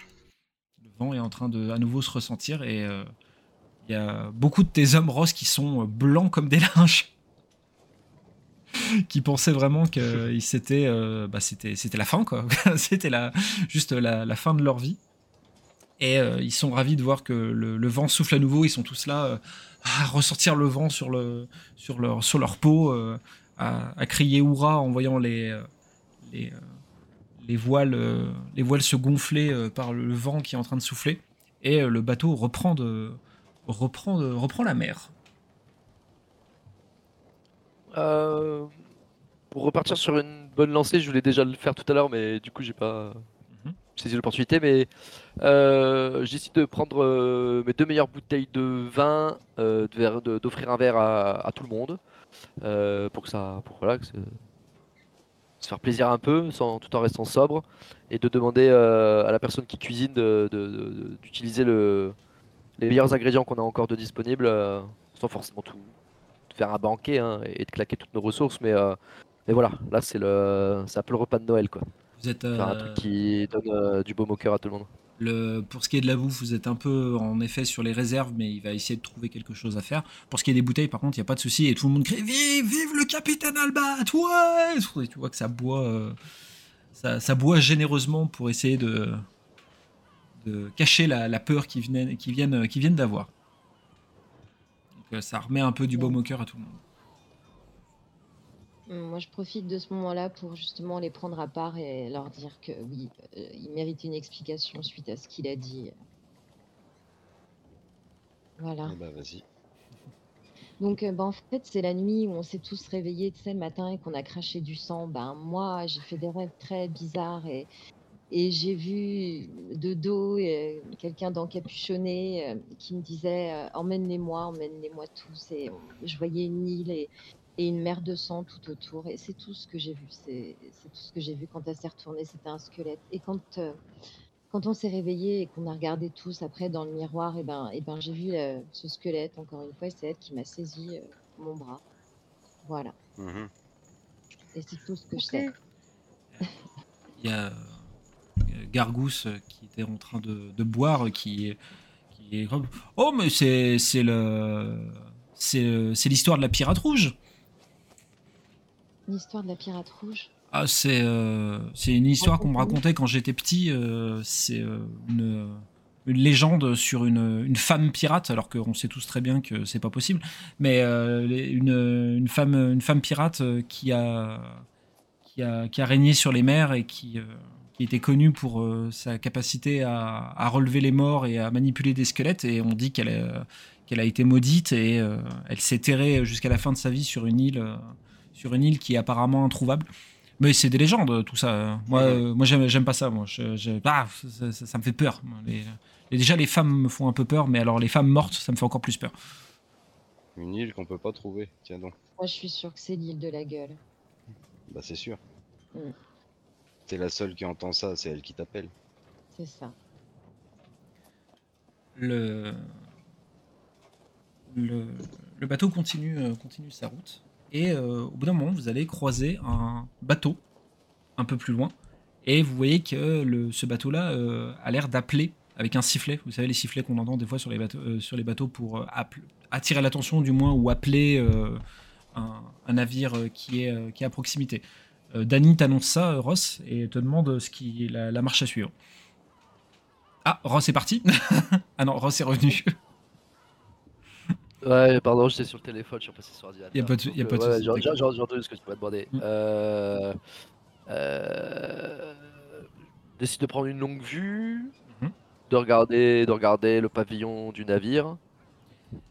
Le vent est en train de à nouveau se ressentir et il y a beaucoup de tes hommes roses qui sont euh, blancs comme des linges. qui pensaient vraiment que euh, bah, c'était la fin quoi c'était la juste la, la fin de leur vie et euh, ils sont ravis de voir que le, le vent souffle à nouveau. Ils sont tous là euh, à ressortir le vent sur, le, sur, leur, sur leur peau, à, à crier hurrah en voyant les, les, les, voiles, les voiles se gonfler par le vent qui est en train de souffler. Et le bateau reprend, de, reprend, de- reprend la mer. Euh, pour repartir sur une bonne lancée, je voulais déjà le faire tout à l'heure, mais du coup, j'ai pas Mhm. saisi l'opportunité. Mais euh, j'ai décidé de prendre euh, mes deux meilleures bouteilles de vin, euh, de verre- de- d'offrir un verre à, à tout le monde, euh, pour que ça, pour voilà, que se faire plaisir un peu, sans, tout en restant sobre, et de demander euh, à la personne qui cuisine de- de- de- d'utiliser le, les meilleurs ingrédients qu'on a encore de disponibles, euh, sans forcément tout faire un banquet hein, et de claquer toutes nos ressources, mais, euh, mais voilà, là c'est le, c'est un peu le repas de Noël quoi. Vous êtes, Faire un truc qui donne euh, du baume au cœur à tout le monde. Le, pour ce qui est de la bouffe, vous êtes un peu en effet sur les réserves, mais il va essayer de trouver quelque chose à faire. Pour ce qui est des bouteilles, par contre, il n'y a pas de souci et tout le monde crie Vive, vive le capitaine Albat, ouais Et tu vois que ça boit, euh, ça, ça boit généreusement pour essayer de, de cacher la, la peur qu'ils viennent, qu'ils viennent, viennent d'avoir. Donc, euh, ça remet un peu du baume au cœur à tout le monde. Hum, Moi, je profite de ce moment-là pour justement les prendre à part et leur dire que oui, euh, il mérite une explication suite à ce qu'il a dit. Voilà. Eh bah, vas-y. Donc, euh, bah, en fait, c'est la nuit où on s'est tous réveillés, tu sais, le matin et qu'on a craché du sang. Ben, moi, j'ai fait des rêves très bizarres et, et j'ai vu de dos euh, quelqu'un d'encapuchonné euh, qui me disait euh, Emmène-les-moi, emmène-les-moi tous. Et je voyais une île et, et une mer de sang tout autour. Et c'est tout ce que j'ai vu. C'est tout ce que j'ai vu quand elle s'est retournée. C'était un squelette. Et quand, euh, quand on s'est réveillé et qu'on a regardé tous après dans le miroir, et ben, et ben, j'ai vu euh, ce squelette, encore une fois, et c'est elle qui m'a saisi euh, mon bras. Voilà. Mhm. Et c'est tout ce que je sais. Il y a Gargousse euh, qui était en train de, de boire, qui, est- qui Oh, mais c'est c'est le c'est c'est l'histoire de la pirate rouge. L'histoire de la pirate rouge. Ah, c'est euh, c'est une histoire qu'on me racontait quand j'étais petit. euh, c'est euh, une, une légende sur une, une femme pirate, alors qu'on sait tous très bien que c'est pas possible. Mais une, une femme une femme pirate qui a qui a qui a régné sur les mers et qui euh, qui était connue pour euh, sa capacité à, à relever les morts et à manipuler des squelettes. Et on dit qu'elle est- qu'elle a été maudite et euh, elle s'est terrée jusqu'à la fin de sa vie sur une île euh, sur une île qui est apparemment introuvable. Mais c'est des légendes, tout ça. Moi, euh, moi j'aime, j'aime pas ça. Moi, je, je- ah, ça, ça- ça me fait peur. Les- les- déjà, les femmes me font un peu peur, mais alors les femmes mortes, ça me fait encore plus peur. Une île qu'on peut pas trouver. Tiens donc. Moi, je suis sûre que c'est l'île de la gueule. Bah c'est sûr. Mm. T'es la seule qui entend ça, c'est elle qui t'appelle. C'est ça. Le, le, le bateau continue, euh, continue sa route. Et euh, au bout d'un moment, vous allez croiser un bateau un peu plus loin. Et vous voyez que le, ce bateau-là euh, a l'air d'appeler avec un sifflet. Vous savez, les sifflets qu'on entend des fois sur les bateaux, euh, sur les bateaux pour euh, attirer l'attention, du moins, ou appeler euh, un, un navire euh, qui est, euh, qui est à proximité. Euh, Danny t'annonce ça, euh, Ross, et te demande ce qui est la, la marche à suivre. Ah, Ross est parti Ah non, Ross est revenu. Ouais, pardon, j'étais sur le téléphone, je suis passé sur l'ordinateur. Y a pas de y a pas de euh, ouais, souci, J'ai entendu ce que tu m'as demandé. Mm. Euh, euh, décide de prendre une longue vue, Mhm. de regarder, de regarder le pavillon du navire.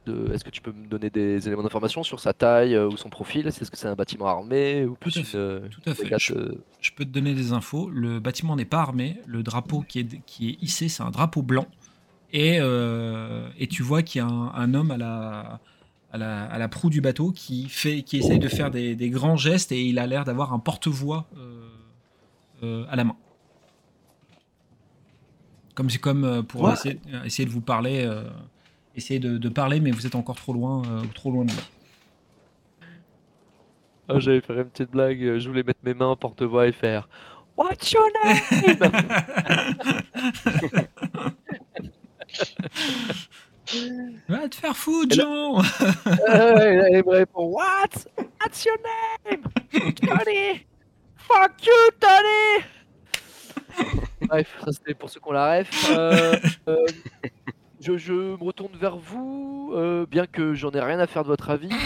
De, Est-ce que tu peux me donner des éléments d'information sur sa taille euh, ou son profil? Est-ce que c'est un bâtiment armé ou plus à une, fait, euh, tout à fait. Je- Je peux te donner des infos. Le bâtiment n'est pas armé. Le drapeau qui est, qui est hissé, c'est un drapeau blanc. Et, euh, et tu vois qu'il y a un, un homme à la, à, la, à la proue du bateau qui, fait, qui essaye de faire des, des grands gestes et il a l'air d'avoir un porte-voix euh, euh, à la main. Comme, c'est comme pour Ouais. essayer, essayer de vous parler. Essayer de, de parler, mais vous êtes encore trop loin, euh, trop loin de lui. Ah, J'allais faire une petite blague, euh, je voulais mettre mes mains en porte-voix et faire What's your name? Va te faire foutre, Jean. Euh, Elle me répond What? What's your name? Tony? Fuck you, Tony Bref, ça c'était pour ceux qui ont la ref. Euh, euh, je, je me retourne vers vous, euh, bien que j'en ai rien à faire de votre avis.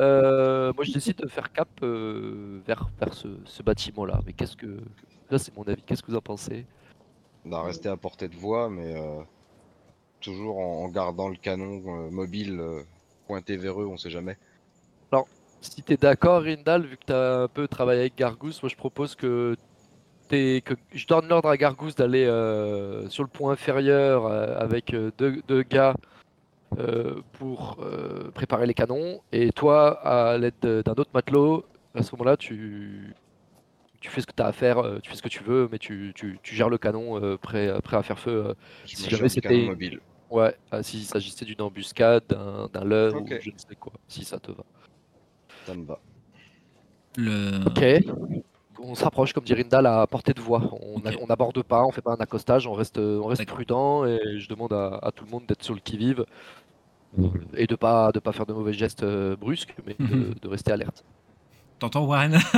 Euh, moi je décide de faire cap euh, vers, vers ce, ce bâtiment-là. Mais qu'est-ce que. Là c'est mon avis, qu'est-ce que vous en pensez? On a resté à portée de voix, mais euh, toujours en, en gardant le canon euh, mobile euh, pointé vers eux, on sait jamais. Si t'es d'accord, Rindal, vu que t'as un peu travaillé avec Gargousse, moi je propose que, que je donne l'ordre à Gargousse d'aller euh, sur le point inférieur euh, avec euh, deux, deux gars euh, pour euh, préparer les canons, et toi, à l'aide de- d'un autre matelot, à ce moment-là, tu, tu fais ce que t'as à faire, euh, tu fais ce que tu veux, mais tu, tu- tu gères le canon euh, prêt, prêt à faire feu. euh, Si jamais c'était- canon mobile. ouais, ah, s'il s'agissait d'une embuscade, d'un d'un leurre ou je ne sais quoi, si ça te va. Ça me va. Le... Ok. On se rapproche, comme dit Rindal, à portée de voix. On n'aborde pas, on fait pas un accostage, on reste, on reste prudent et je demande à, à tout le monde d'être sur le qui-vive euh, et de pas de pas faire de mauvais gestes euh, brusques, mais de, Mhm. de rester alerte. T'entends Warren?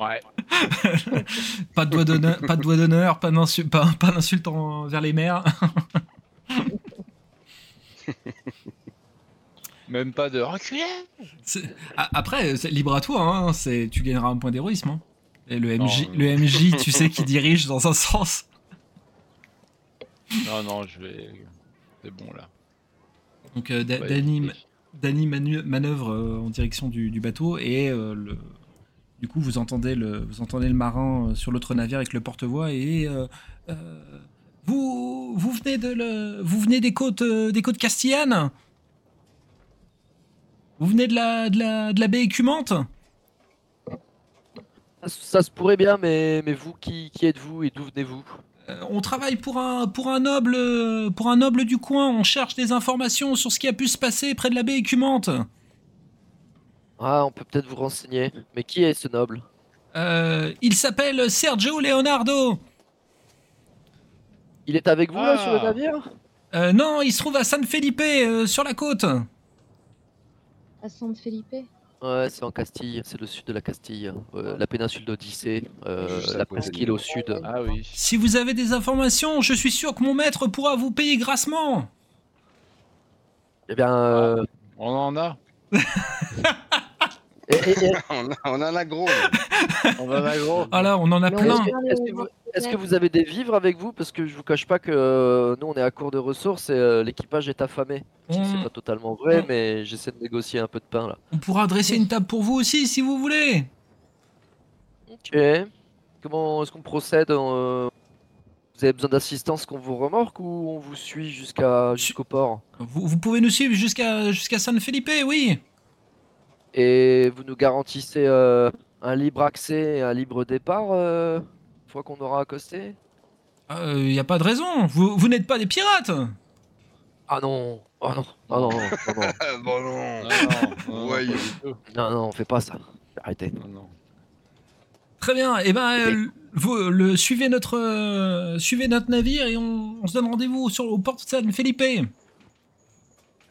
Ouais. pas de doigt d'honneur, pas de doigt d'honneur, pas d'insulte envers les mères. Même pas de reculer. Après, libre à toi, hein, c'est tu gagneras un point d'héroïsme. hein. Et le MJ, Non, le MJ, tu sais, qui dirige dans un sens. Non, non, je vais. C'est bon là. Donc euh, Da- Ouais, Danny, et- Danny manu- manœuvre euh, en direction du, du bateau et euh, le, du coup vous entendez le, vous entendez le marin euh, sur l'autre navire avec le porte-voix et vous, vous venez de le, vous venez des côtes des côtes castillanes? Vous venez de la, de la, de la baie écumante? Ça, ça se pourrait bien, mais, mais vous, qui, qui êtes-vous et d'où venez-vous? Euh, On travaille pour un, pour un noble euh, pour un noble du coin. On cherche des informations sur ce qui a pu se passer près de la baie écumante. Ah, on peut peut-être vous renseigner. Mais qui est ce noble? Euh, il s'appelle Sergio Leonardo. Il est avec vous là sur le Ah. navire? Euh, non, il se trouve à San Felipe, euh, sur la côte. À San Felipe Ouais, c'est en Castille, c'est le sud de la Castille, euh, la péninsule d'Odyssée, euh, la presqu'île au sud. Ah oui. Si vous avez des informations, je suis sûr que mon maître pourra vous payer grassement. Eh bien, euh, On en a. et- et- et- on, a, on en a gros. là. On en a gros. Ah là, on en a Mais plein. est-ce que, vous, est-ce que vous avez des vivres avec vous? Parce que je vous cache pas que euh, nous on est à court de ressources et euh, l'équipage est affamé. C'est pas totalement vrai, on- mais j'essaie de négocier un peu de pain là. on pourra dresser une table pour vous aussi, si vous voulez. Ok. Comment est-ce qu'on procède euh, Vous avez besoin d'assistance qu'on vous remorque ou on vous suit jusqu'à jusqu'au port? Vous, vous pouvez nous suivre jusqu'à jusqu'à San Felipe, oui. Et vous nous garantissez euh, un libre accès et un libre départ euh, une fois qu'on aura accosté? Il n'y a pas de raison. Vous, vous n'êtes pas des pirates. Ah non Oh non Oh non, non, non, Ah, bon non. Non, non, non, Ouais, non, non, on fait pas ça. Arrêtez. Non. Très bien. Et ben, euh, vous le suivez notre euh, suivez notre navire et on, on se donne rendez-vous sur au port de San Felipe.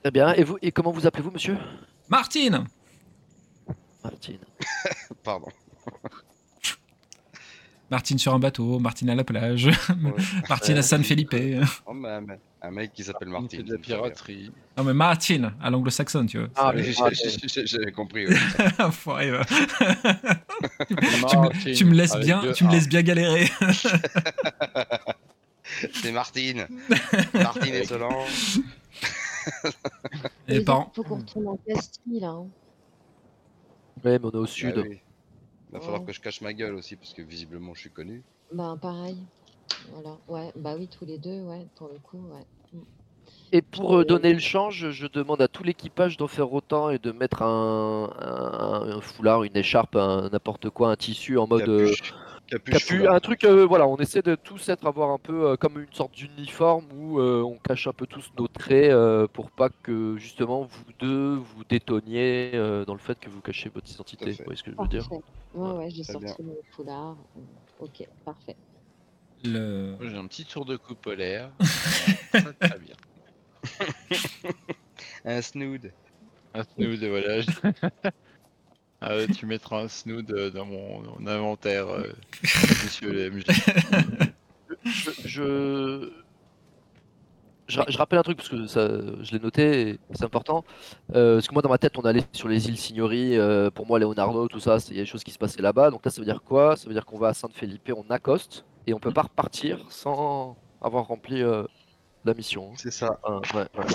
Très bien. Et vous Et comment vous appelez-vous, monsieur? Martine. Martine. Pardon. Martine sur un bateau, Martine à la plage, Martine à San Felipe. Oh, mais un, mec- un mec qui s'appelle C'est Martin. de la piraterie. Non mais Martine à l'anglo-saxonne, tu vois. Ah, mais- ah, j'ai- J'avais compris. ouais. Enfoiré, tu, me, Martine, tu me laisses avec bien, deux tu me laisses bien galérer. C'est Martine. Martine et Solange. Et Il faut qu'on retourne en Castille, là. hein. Ouais, mais on est au sud. Ah oui. Il va falloir Ouais. que je cache ma gueule aussi parce que visiblement je suis connu. Bah, pareil. Voilà. Ouais, bah oui, tous les deux, ouais, pour le coup, ouais. Et pour euh, donner le change, je demande à tout l'équipage d'en faire autant et de mettre un, un- un foulard, une écharpe, un- n'importe quoi, un tissu en mode euh, Capuche. Capuche. un truc. euh, voilà, on essaie de tous être avoir un peu euh, comme une sorte d'uniforme où euh, on cache un peu tous nos traits euh, pour pas que justement vous deux vous détonniez euh, dans le fait que vous cachez votre identité. Vous voyez ce que je veux dire. Ouais, ouais, j'ai sorti bien. mon foulard. Ok, parfait. le... J'ai un petit tour de cou polaire. très, très bien. Un snood. Un snood, voilà. Ah, ouais, tu mettras un snood euh, dans mon, mon inventaire, euh, monsieur le MJ. je, je... je- je rappelle un truc parce que ça, je l'ai noté, et c'est important. Euh, parce que moi, dans ma tête, on allait sur les îles Signori. euh, pour moi, Leonardo, tout ça, c'est- il y a des choses qui se passaient là-bas. Donc là, ça veut dire quoi? Ça veut dire qu'on va à San Felipe, on accoste et on peut pas repartir sans avoir rempli euh, la mission. C'est ça. Ouais, ouais.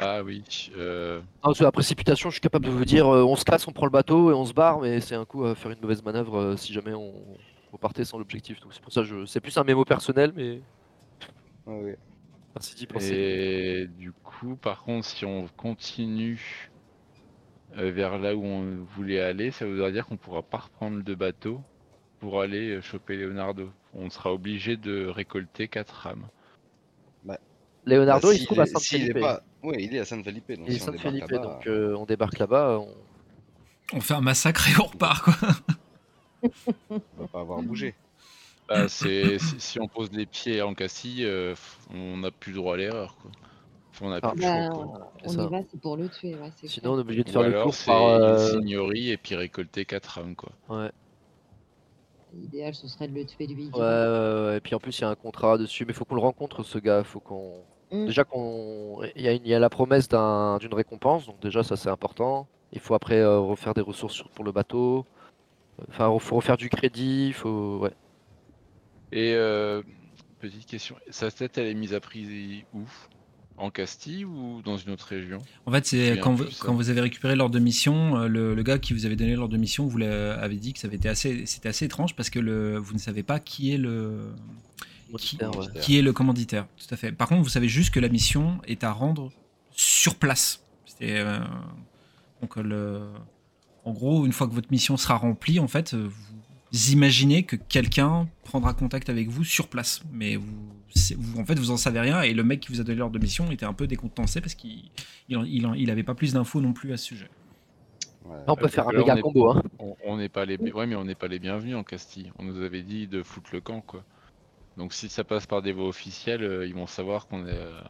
Ah oui. euh, Non, sur la précipitation, je suis capable de vous dire, euh, on se casse, on prend le bateau et on se barre, mais c'est un coup à faire une mauvaise manœuvre euh, si jamais on, on partait sans l'objectif. Donc c'est pour ça, que je... c'est plus un mémo personnel, mais Ouais, ouais. merci d'y penser. Et du coup, par contre, si on continue euh, vers là où on voulait aller, ça voudra dire qu'on pourra pas reprendre de bateau pour aller choper Leonardo. On sera obligé de récolter quatre rames. Leonardo, Bah, il se trouve à est- San Felipe. pas- Ouais, il est à San Felipe. Donc Il est si on San débarque Felipe, là-bas, donc euh, on débarque là-bas. on- On fait un massacre et on repart, quoi. on va pas avoir bougé. Bah, c'est si, si on pose les pieds en Castille, euh, on n'a plus droit à l'erreur. Quoi. Enfin, on n'a Ah. plus le Bah, choix. on ça. y va, c'est pour le tuer, ouais, c'est Sinon, on est obligé de Ou faire le alors tour c'est euh, signorie et puis récolter quatre rames. Quoi. ouais. l'idéal ce serait de le tuer lui. Ouais, ouais, ouais, et puis en plus il y a un contrat dessus, mais faut qu'on le rencontre ce gars, faut qu'on... Mm. Déjà qu'on... Il y, a une- il y a la promesse d'un- d'une récompense, donc déjà ça c'est important. Il faut après euh, refaire des ressources pour le bateau. Enfin, il faut refaire du crédit, il faut... Ouais. Et euh, petite question, sa tête elle est mise à prix où? En Castille ou dans une autre région? En fait, c'est quand, plus, vous- ça. quand vous avez récupéré l'ordre de mission, euh, le, le gars qui vous avait donné l'ordre de mission vous l'a- avait dit que ça avait été assez, c'était assez étrange parce que le, vous ne savez pas qui est le, qui, Commanditaire, ouais. qui est le commanditaire. Tout à fait. Par contre, vous savez juste que la mission est à rendre sur place. Euh, donc le, en gros, une fois que votre mission sera remplie, en fait, euh, vous imaginez que quelqu'un prendra contact avec vous sur place, mais vous, en fait, vous en savez rien et le mec qui vous a donné l'ordre de mission était un peu décontenancé parce qu'il il, en- il en- il avait pas plus d'infos non plus à ce sujet. Ouais. On peut Ouais, faire un méga combo, hein. On on n'est pas les ouais mais on n'est pas les bienvenus en Castille. On nous avait dit de foutre le camp quoi. Donc si ça passe par des voies officielles, euh, ils vont savoir qu'on est euh,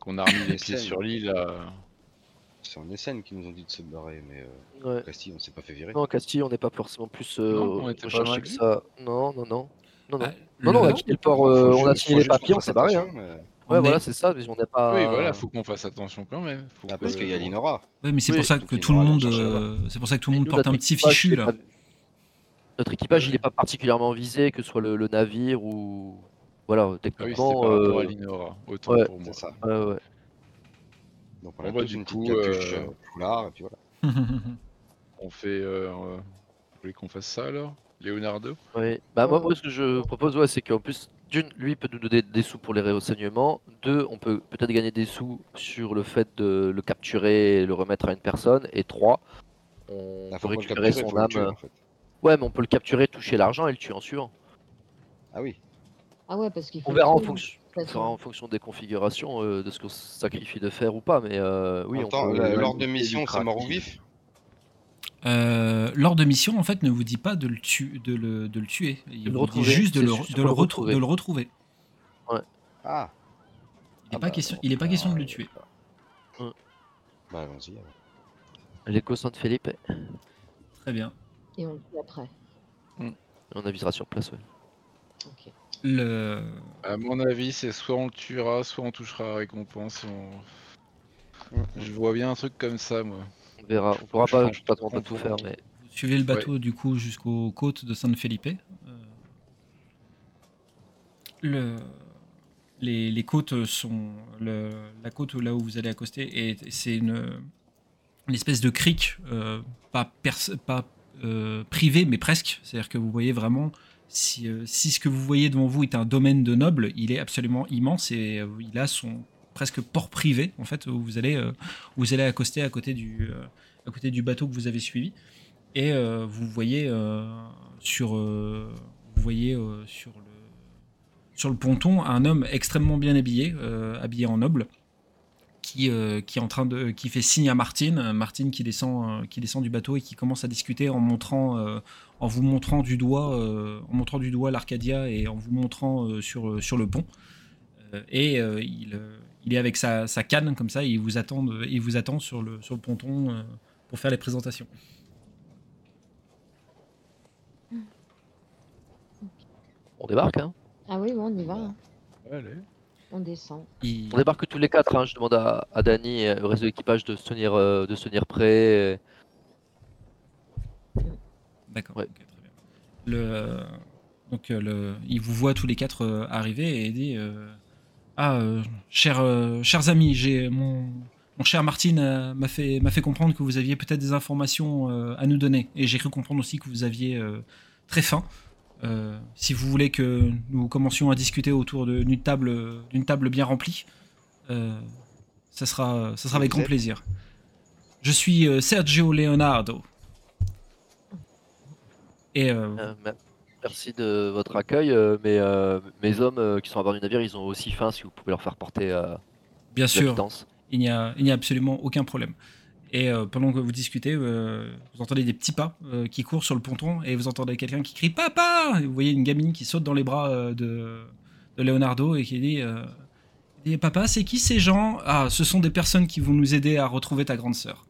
qu'on a remis les pieds sur l'île. euh. C'est en Essen qui nous ont dit de se barrer, mais euh, Ouais. Castille, on s'est pas fait virer. Non, Castille, on n'est pas forcément plus euh, Non, on était pas recherché que ça. Non, non, non. Non, non. Ah, non, non, on a quitté le port, euh, on a signé les papiers, on s'est barré. Hein. Ouais, on voilà, est- c'est ça, mais on n'est pas. Oui voilà, faut qu'on fasse attention quand même. Faut Ah, que- parce qu'il y a Linora. Ouais, mais c'est Oui, pour ça surtout que qu'il tout le aura monde, la euh, c'est pour ça que tout le monde porte un petit fichu là. Notre équipage, il n'est pas particulièrement visé, que ce soit le, le navire ou. Voilà, Ah oui, techniquement. à euh, Linora, autant ouais, pour moi. Ça. ouais, ouais. Donc on a Bon, bah, du coup, euh, euh, foulard, et puis voilà. On fait euh, vous voulez qu'on fasse ça alors? Leonardo? Oui. Bah, moi, moi, ce que je propose, ouais, c'est qu'en plus, d'une, lui peut nous donner des sous pour les renseignements. Deux, on peut peut-être gagner des sous sur le fait de le capturer et le remettre à une personne. Et trois, on peut le récupérer capturer, son âme. tuer, en fait. Ouais, mais on peut le capturer, toucher l'argent et le tuer en suivant. Ah oui. Ah ouais, parce qu'il faut. On verra en tuer, fonction. On en fonction des configurations euh, de ce qu'on se sacrifie de faire ou pas, mais euh, oui, Attends, on peut. euh, l'ordre de mission, c'est mort ou vif Euh, L'ordre de mission, en fait, ne vous dit pas de le, tu- de le, de le tuer. Il De le vous dit juste de le, juste de pour le le retrou- retrouver. de le retrouver. Ah Il n'est Ah pas, bah, question, bon, il est pas bah, question de le tuer. Bah allons-y. L'écho San Felipe. Très bien. Et on le tue après. On avisera sur place, ouais. Ok. Le... À mon avis, c'est soit on le tuera, soit on touchera la récompense. on- Je vois bien un truc comme ça, moi. On verra. On pourra Je pas, je pas, pense tout faire, mais. Vous suivez le bateau du coup jusqu'aux côtes de San Felipe. Euh, le... les, les côtes sont le... la côte là où vous allez accoster et c'est une... une espèce de crique euh, pas, pas euh, privée mais presque. C'est-à-dire que vous voyez vraiment si, euh, si ce que vous voyez devant vous est un domaine de nobles, il est absolument immense et euh, il a son presque port privé en fait vous allez vous allez accoster à côté du à côté du bateau que vous avez suivi et vous voyez sur vous voyez sur le ponton un homme extrêmement bien habillé habillé en noble qui euh, qui est en train de qui fait signe à Martine euh, Martine qui descend euh, qui descend du bateau et qui commence à discuter en montrant euh, en vous montrant du doigt euh, en montrant du doigt l'Arcadia et en vous montrant euh, sur sur le pont Euh, et euh, il euh, il est avec sa, sa canne comme ça et il vous attend il vous attend sur le sur le ponton euh, pour faire les présentations On débarque, hein? Ah oui, bon, on y va. hein. Allez. On descend. Il- On débarque tous les quatre, hein. Je demande à, à Dany et au reste de l'équipage de se tenir, euh, de se tenir prêt. et- D'accord. Ouais. ok, très bien. Le, donc, euh, le, il vous voit tous les quatre euh, arriver et dit euh, Ah, euh, chers, euh, chers amis, j'ai mon, mon cher Martine m'a fait, m'a fait comprendre que vous aviez peut-être des informations euh, à nous donner. Et j'ai cru comprendre aussi que vous aviez euh, très faim. Euh, si vous voulez que nous commencions à discuter autour d'une table, d'une table bien remplie, euh, ça, sera, ça sera avec grand êtes plaisir. Je suis euh, Sergio Leonardo. Et euh, Euh, me- merci de votre accueil, euh, mais euh, mes hommes euh, qui sont à bord du navire, ils ont aussi faim. Si vous pouvez leur faire porter euh, bien sûr, il n'y a, il n'y a absolument aucun problème. Et euh, pendant que vous discutez, euh, vous entendez des petits pas euh, qui courent sur le ponton et vous entendez quelqu'un qui crie Papa Vous voyez une gamine qui saute dans les bras euh, de, de Leonardo et qui dit, dit, Papa, c'est qui ces gens? Ah, ce sont des personnes qui vont nous aider à retrouver ta grande sœur.